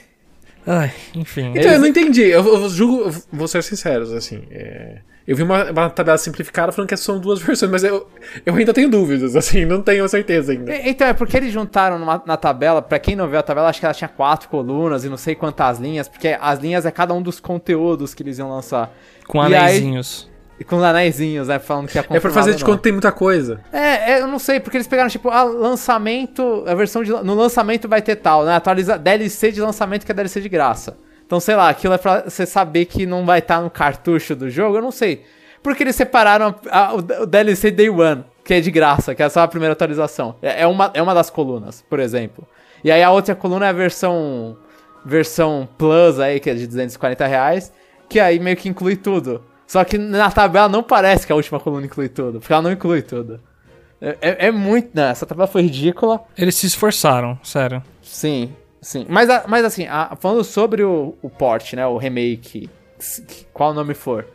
Ai, enfim. Então, eu não entendi. Eu, eu julgo, eu vou ser sincero, assim. é, Eu vi uma, uma tabela simplificada falando que são duas <laughs> versões, mas eu, eu ainda tenho dúvidas, assim, não tenho certeza ainda. Então, é porque eles juntaram numa- na tabela, pra quem não viu a tabela, acho que ela tinha quatro colunas e não sei quantas linhas, porque as linhas é cada um dos conteúdos que eles iam lançar. Com aí- anéisinhos. E com os anéisinhos, né? Falando que ia É pra fazer de conta tem muita coisa. É, é, eu não sei, porque eles pegaram, tipo, ah, lançamento, a versão de. No lançamento vai ter tal, né? Atualiza DLC de lançamento que é DLC de graça. Então, sei lá, aquilo é pra você saber que não vai estar no cartucho do jogo, eu não sei. Porque eles separaram a- o, o DLC Day One, que é de graça, que é só a primeira atualização. É, é uma, é uma das colunas, por exemplo. E aí a outra coluna é a versão versão Plus aí, que é de 240 reais, que aí meio que inclui tudo. Só que na tabela não parece que a última coluna inclui tudo, porque ela não inclui tudo. É, é, é muito. Não, essa tabela foi ridícula. Eles se esforçaram, sério. Sim, sim. Mas, mas assim, a, falando sobre o, o port, né? O remake, qual o nome for,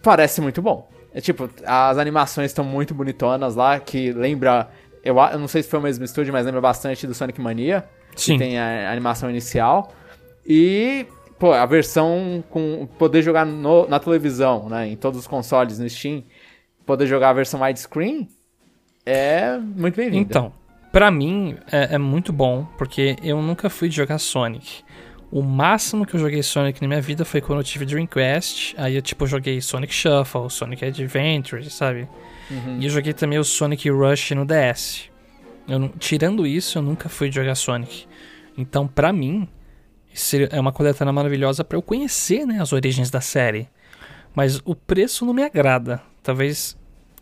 parece muito bom. É tipo, as animações estão muito bonitonas lá, que lembra. Eu, eu não sei se foi o mesmo estúdio, mas lembra bastante do Sonic Mania. Sim. Que tem a animação inicial. E, pô, a versão com poder jogar no, na televisão, né? Em todos os consoles no Steam. Poder jogar a versão widescreen é muito bem-vindo. Então, para mim é, é, muito bom, porque eu nunca fui de jogar Sonic. O máximo que eu joguei Sonic na minha vida foi quando eu tive Dreamcast. Aí eu, tipo, joguei Sonic Shuffle, Sonic Adventure, sabe? Uhum. E eu joguei também o Sonic Rush no DS. Eu, tirando isso, eu nunca fui jogar Sonic. Então, pra mim, é uma coletânea maravilhosa para eu conhecer né, as origens da série. Mas o preço não me agrada. Talvez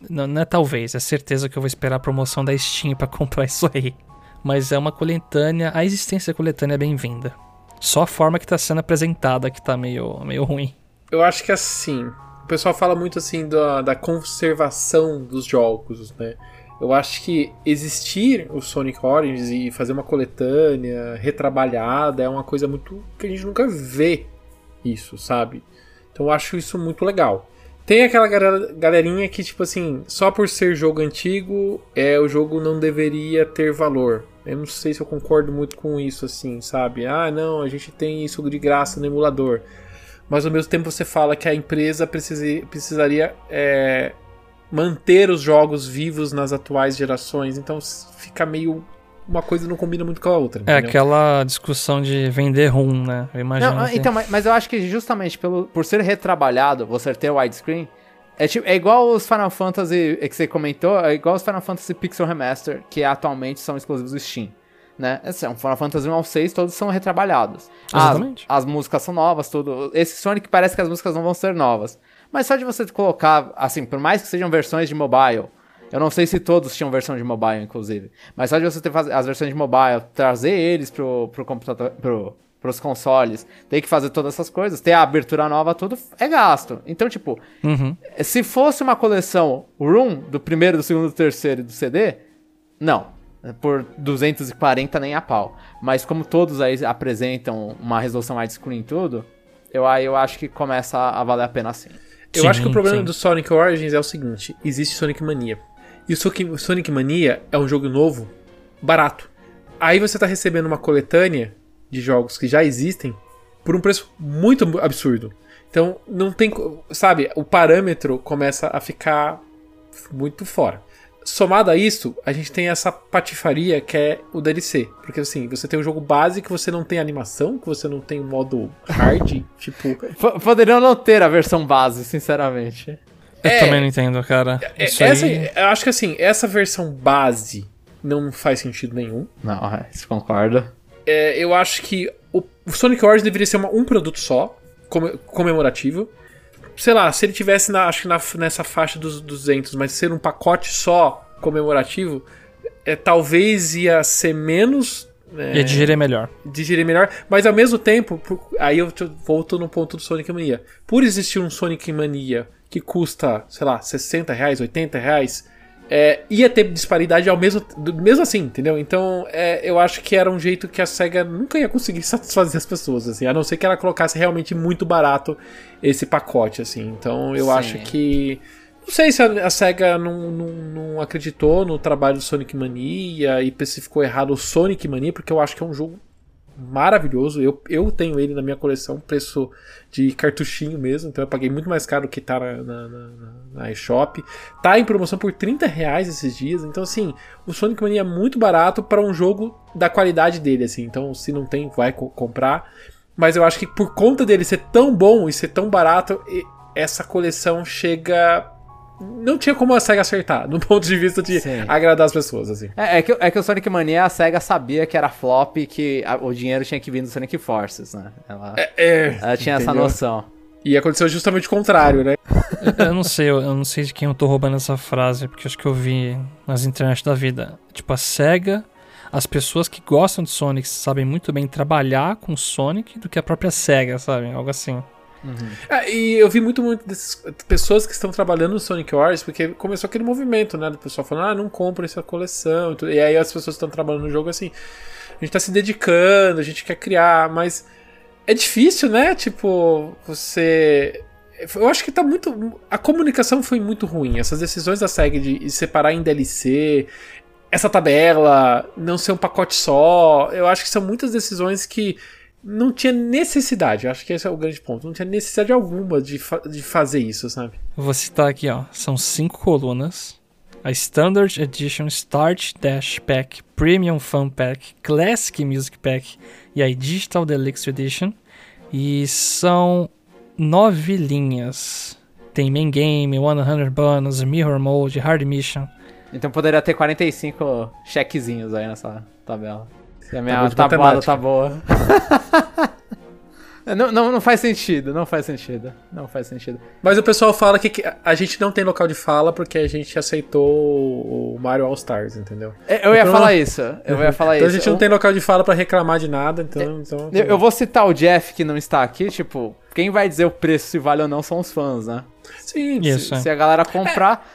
não, não, é talvez, é certeza que eu vou esperar a promoção da Steam para <laughs> comprar isso aí. Mas é uma coletânea, a existência da coletânea é bem-vinda. Só a forma que está sendo apresentada que está meio, meio ruim. Eu acho que assim, o pessoal fala muito assim da, da conservação dos jogos, né? Eu acho que existir o Sonic Origins e fazer uma coletânea retrabalhada é uma coisa muito que a gente nunca vê isso, sabe? Então eu acho isso muito legal. Tem aquela galerinha que, tipo assim, só por ser jogo antigo, é o jogo não deveria ter valor. Eu não sei se eu concordo muito com isso, assim, sabe? Ah, não, a gente tem isso de graça no emulador. Mas ao mesmo tempo você fala que a empresa precisa, precisaria é, manter os jogos vivos nas atuais gerações. Então fica meio uma coisa não combina muito com a outra. É aquela discussão de vender rum, né? Eu imagino. Não, que... Então, mas, mas, eu acho que justamente pelo, por ser retrabalhado, você ter widescreen, é, tipo, é igual os Final Fantasy é que você comentou, é igual os Final Fantasy Pixel Remaster, que atualmente são exclusivos do Steam. Né? Esse é um Final Fantasy 1 ao 6, todos são retrabalhados. Exatamente. As, as músicas são novas, tudo. Esse Sonic parece que as músicas não vão ser novas. Mas só de você colocar, assim, por mais que sejam versões de mobile, eu não sei se todos tinham versão de mobile, inclusive. Mas só de você ter as versões de mobile, trazer eles pro, pro computador, pro, pros consoles, ter que fazer todas essas coisas, ter a abertura nova, tudo é gasto. Então, tipo, uhum. se fosse uma coleção Room do primeiro, do segundo, do terceiro e do CD, não. Por 240 nem a pau. Mas como todos aí apresentam uma resolução widescreen e tudo, eu, aí eu acho que começa a, valer a pena sim. Eu sim, acho que o problema sim. do Sonic Origins é o seguinte: existe Sonic Mania. E o Sonic Mania é um jogo novo, barato. Aí você tá recebendo uma coletânea de jogos que já existem por um preço muito absurdo. Então, não tem. Sabe, o parâmetro começa a ficar muito fora. Somado a isso, a gente tem essa patifaria que é o DLC. Porque assim, você tem um jogo base que você não tem animação, que você não tem um modo hard, <laughs> tipo. Poderiam não ter a versão base, sinceramente. Eu é, também não entendo, cara. É, essa, aí... Eu acho que assim, essa versão base não faz sentido nenhum. Não, isso concordo. É, eu acho que o, Sonic Origins deveria ser uma, um produto só, comemorativo. Sei lá, se ele tivesse, na, acho que na, nessa faixa dos 200, mas ser um pacote só comemorativo, é, talvez ia ser menos é, ia digerir melhor. Digerir melhor, mas ao mesmo tempo, por, aí eu volto no ponto do Sonic Mania. Por existir um Sonic Mania que custa, sei lá, 60 reais, 80 reais, é, ia ter disparidade ao mesmo, mesmo assim, entendeu? Então é, eu acho que era um jeito que a SEGA nunca ia conseguir <laughs> satisfazer as pessoas, assim, a não ser que ela colocasse realmente muito barato esse pacote, assim. Então eu Sim. acho que. Não sei se a, SEGA não, não, não, acreditou no trabalho do Sonic Mania e especificou errado o Sonic Mania, porque eu acho que é um jogo maravilhoso. Eu, eu tenho ele na minha coleção, preço de cartuchinho mesmo, então eu paguei muito mais caro que tá na, na, na, na eShop. Tá em promoção por 30 reais esses dias, então assim, o Sonic Mania é muito barato para um jogo da qualidade dele, assim, então se não tem, vai co comprar. Mas eu acho que por conta dele ser tão bom e ser tão barato, essa coleção chega não tinha como a SEGA acertar, <laughs> no ponto de vista de Sim. agradar as pessoas, assim. É, é, que, é que o Sonic Mania, a SEGA sabia que era flop e que a, o dinheiro tinha que vir do Sonic Forces, né? Ela, é, é, ela tinha entendeu? essa noção. E aconteceu justamente o contrário, né? eu não sei, eu, eu, não sei de quem eu tô roubando essa frase, porque acho que eu vi nas internet da vida. Tipo, a SEGA. as pessoas que gostam de Sonic sabem muito bem trabalhar com Sonic do que a própria SEGA, sabe? Algo assim. É, e eu vi muito, muito dessas pessoas que estão trabalhando no Sonic Wars, porque começou aquele movimento, né? Do pessoal falando, ah, não compra essa coleção. E, e aí as pessoas estão trabalhando no jogo assim. A gente tá se dedicando, a gente quer criar, mas é difícil, né? Tipo, você. Eu acho que tá muito. A comunicação foi muito ruim. Essas decisões da SEG de separar em DLC, essa tabela, não ser um pacote só. Eu acho que são muitas decisões que não tinha necessidade. Acho que esse é o grande ponto. Não tinha necessidade alguma de, fa de fazer isso, sabe? Vou citar aqui, ó. São cinco colunas. A Standard Edition Start Dash Pack, Premium Fun Pack, Classic Music Pack e a Digital Deluxe Edition. E são nove linhas. Tem Main Game, 100 Bonus, Mirror Mode, Hard Mission. Então poderia ter 45 chequezinhos aí nessa tabela. Se a minha Tá de tabuada matemática. tá boa. <laughs> não, não, não faz sentido, não faz sentido. Não faz sentido. Mas o pessoal fala que a gente não tem local de fala porque a gente aceitou o Mario All Stars, entendeu? É, Eu ia Então- falar isso. Eu ia <laughs> falar Então a isso. gente não tem local de fala pra reclamar de nada, então. então Eu, eu vou citar o Jeff que não está aqui, tipo, quem vai dizer o preço se vale ou não são os fãs, né? Sim, Isso. sim. Se a galera comprar,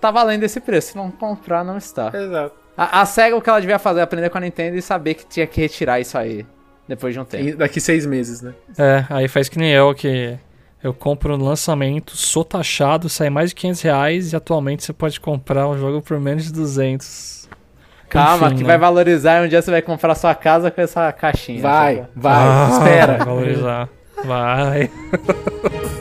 tá valendo esse preço. Se não comprar, não está. Exato. A, a SEGA, o que ela devia fazer é aprender com a Nintendo e saber que tinha que retirar isso aí depois de um tempo. E daqui seis meses, né? É, aí faz que nem eu, que eu compro no lançamento, sou taxado, sai mais de 500 reais e atualmente você pode comprar um jogo por menos de 200. Calma, Enfim, que né? vai valorizar e um dia você vai comprar sua casa com essa caixinha. Vai, sabe? vai, Ah, Vai espera. valorizar. Vai. <laughs>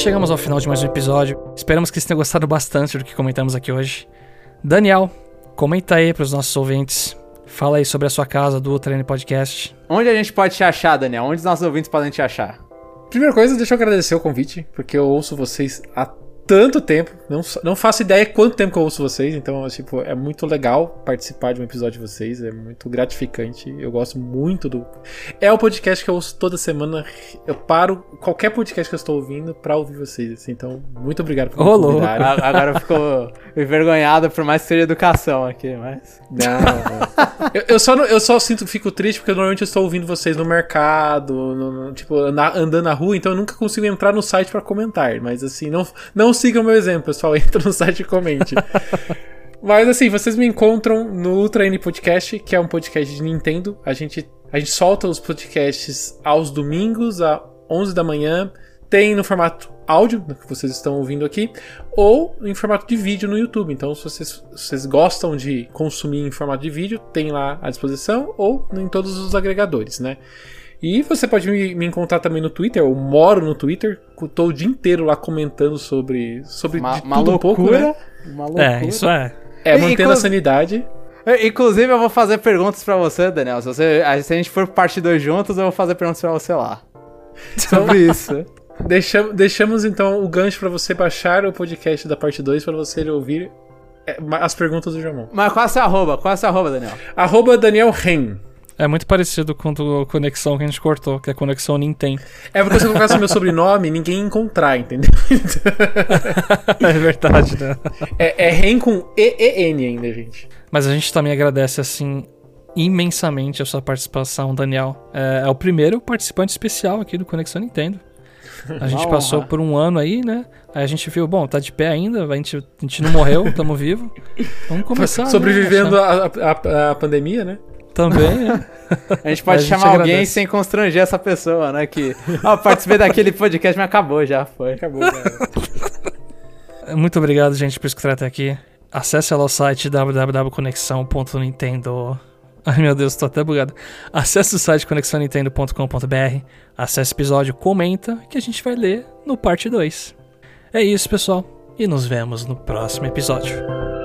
chegamos ao final de mais um episódio. Esperamos que vocês tenham gostado bastante do que comentamos aqui hoje. Daniel, comenta aí para os nossos ouvintes. Fala aí sobre a sua casa do Ultra N Podcast. Onde a gente pode te achar, Daniel? Onde os nossos ouvintes podem te achar? Primeira coisa, deixa eu agradecer o convite, porque eu ouço vocês há tanto tempo. Não, não faço ideia quanto tempo que eu ouço vocês, então, tipo, é muito legal participar de um episódio de vocês, é muito gratificante. Eu gosto muito do. É o podcast que eu ouço toda semana. Eu paro qualquer podcast que eu estou ouvindo pra ouvir vocês. assim, então, muito obrigado por. A- Agora ficou envergonhado, por mais que seja educação aqui, mas. Não, não. Eu, eu só, eu só sinto, fico triste porque normalmente eu estou ouvindo vocês no mercado, no- no- tipo, na- andando na rua, então eu nunca consigo entrar no site pra comentar. Mas assim, não, não sigam meu exemplo, pessoal. Entra no site e comente. <laughs> Mas assim, vocês me encontram no Ultra N Podcast, que é um podcast de Nintendo. A gente, a gente solta os podcasts aos domingos, às 11 da manhã. Tem no formato áudio, que vocês estão ouvindo aqui, ou em formato de vídeo no YouTube. Então, se vocês, se vocês gostam de consumir em formato de vídeo, tem lá à disposição, ou em todos os agregadores, né? E você pode me, me encontrar também no Twitter, eu moro no Twitter, tô o dia inteiro lá comentando sobre, sobre Uma, de uma tudo um pouco, loucura. né? Uma loucura. É, isso é. É, mantendo a sanidade. Eu- Inclusive, eu vou fazer perguntas pra você, Daniel. Se, você, se a gente for parte 2 juntos, eu vou fazer perguntas pra você lá. <laughs> Sobre isso. Deixamos, deixamos então o gancho pra você baixar o podcast da parte 2 pra você ouvir é, as perguntas do Jamon. Mas qual é o seu arroba? Qual é o seu arroba, Daniel? Arroba Daniel Ren. É muito parecido com a conexão que a gente cortou, que é a conexão Nintendo. É porque se eu colocasse meu sobrenome, ninguém ia encontrar, entendeu? <laughs> é verdade, né? É, é Ren com E-E-N ainda, gente. Mas a gente também agradece, assim, imensamente a sua participação, Daniel. É, é o primeiro participante especial aqui do Conexão Nintendo. A gente <laughs> Uma passou honra. por um ano aí, né? Aí a gente viu, bom, tá de pé ainda, a gente, a gente não morreu, tamo vivo. Vamos começar. né, Sobrevivendo à a, a, pandemia, né? Também, né? A gente pode A gente chamar alguém sem constranger essa pessoa, né? Que, ó, participei daquele podcast, mas acabou já, foi. Acabou. Muito obrigado, gente, por escutar até aqui. Acesse lá o site www.conexão.nintendo. Ai meu Deus, tô até bugado. Acesse o site conexãonintendo.com.br. Acesse o episódio, comenta, que a gente vai ler no parte 2. É isso, pessoal. E nos vemos no próximo episódio.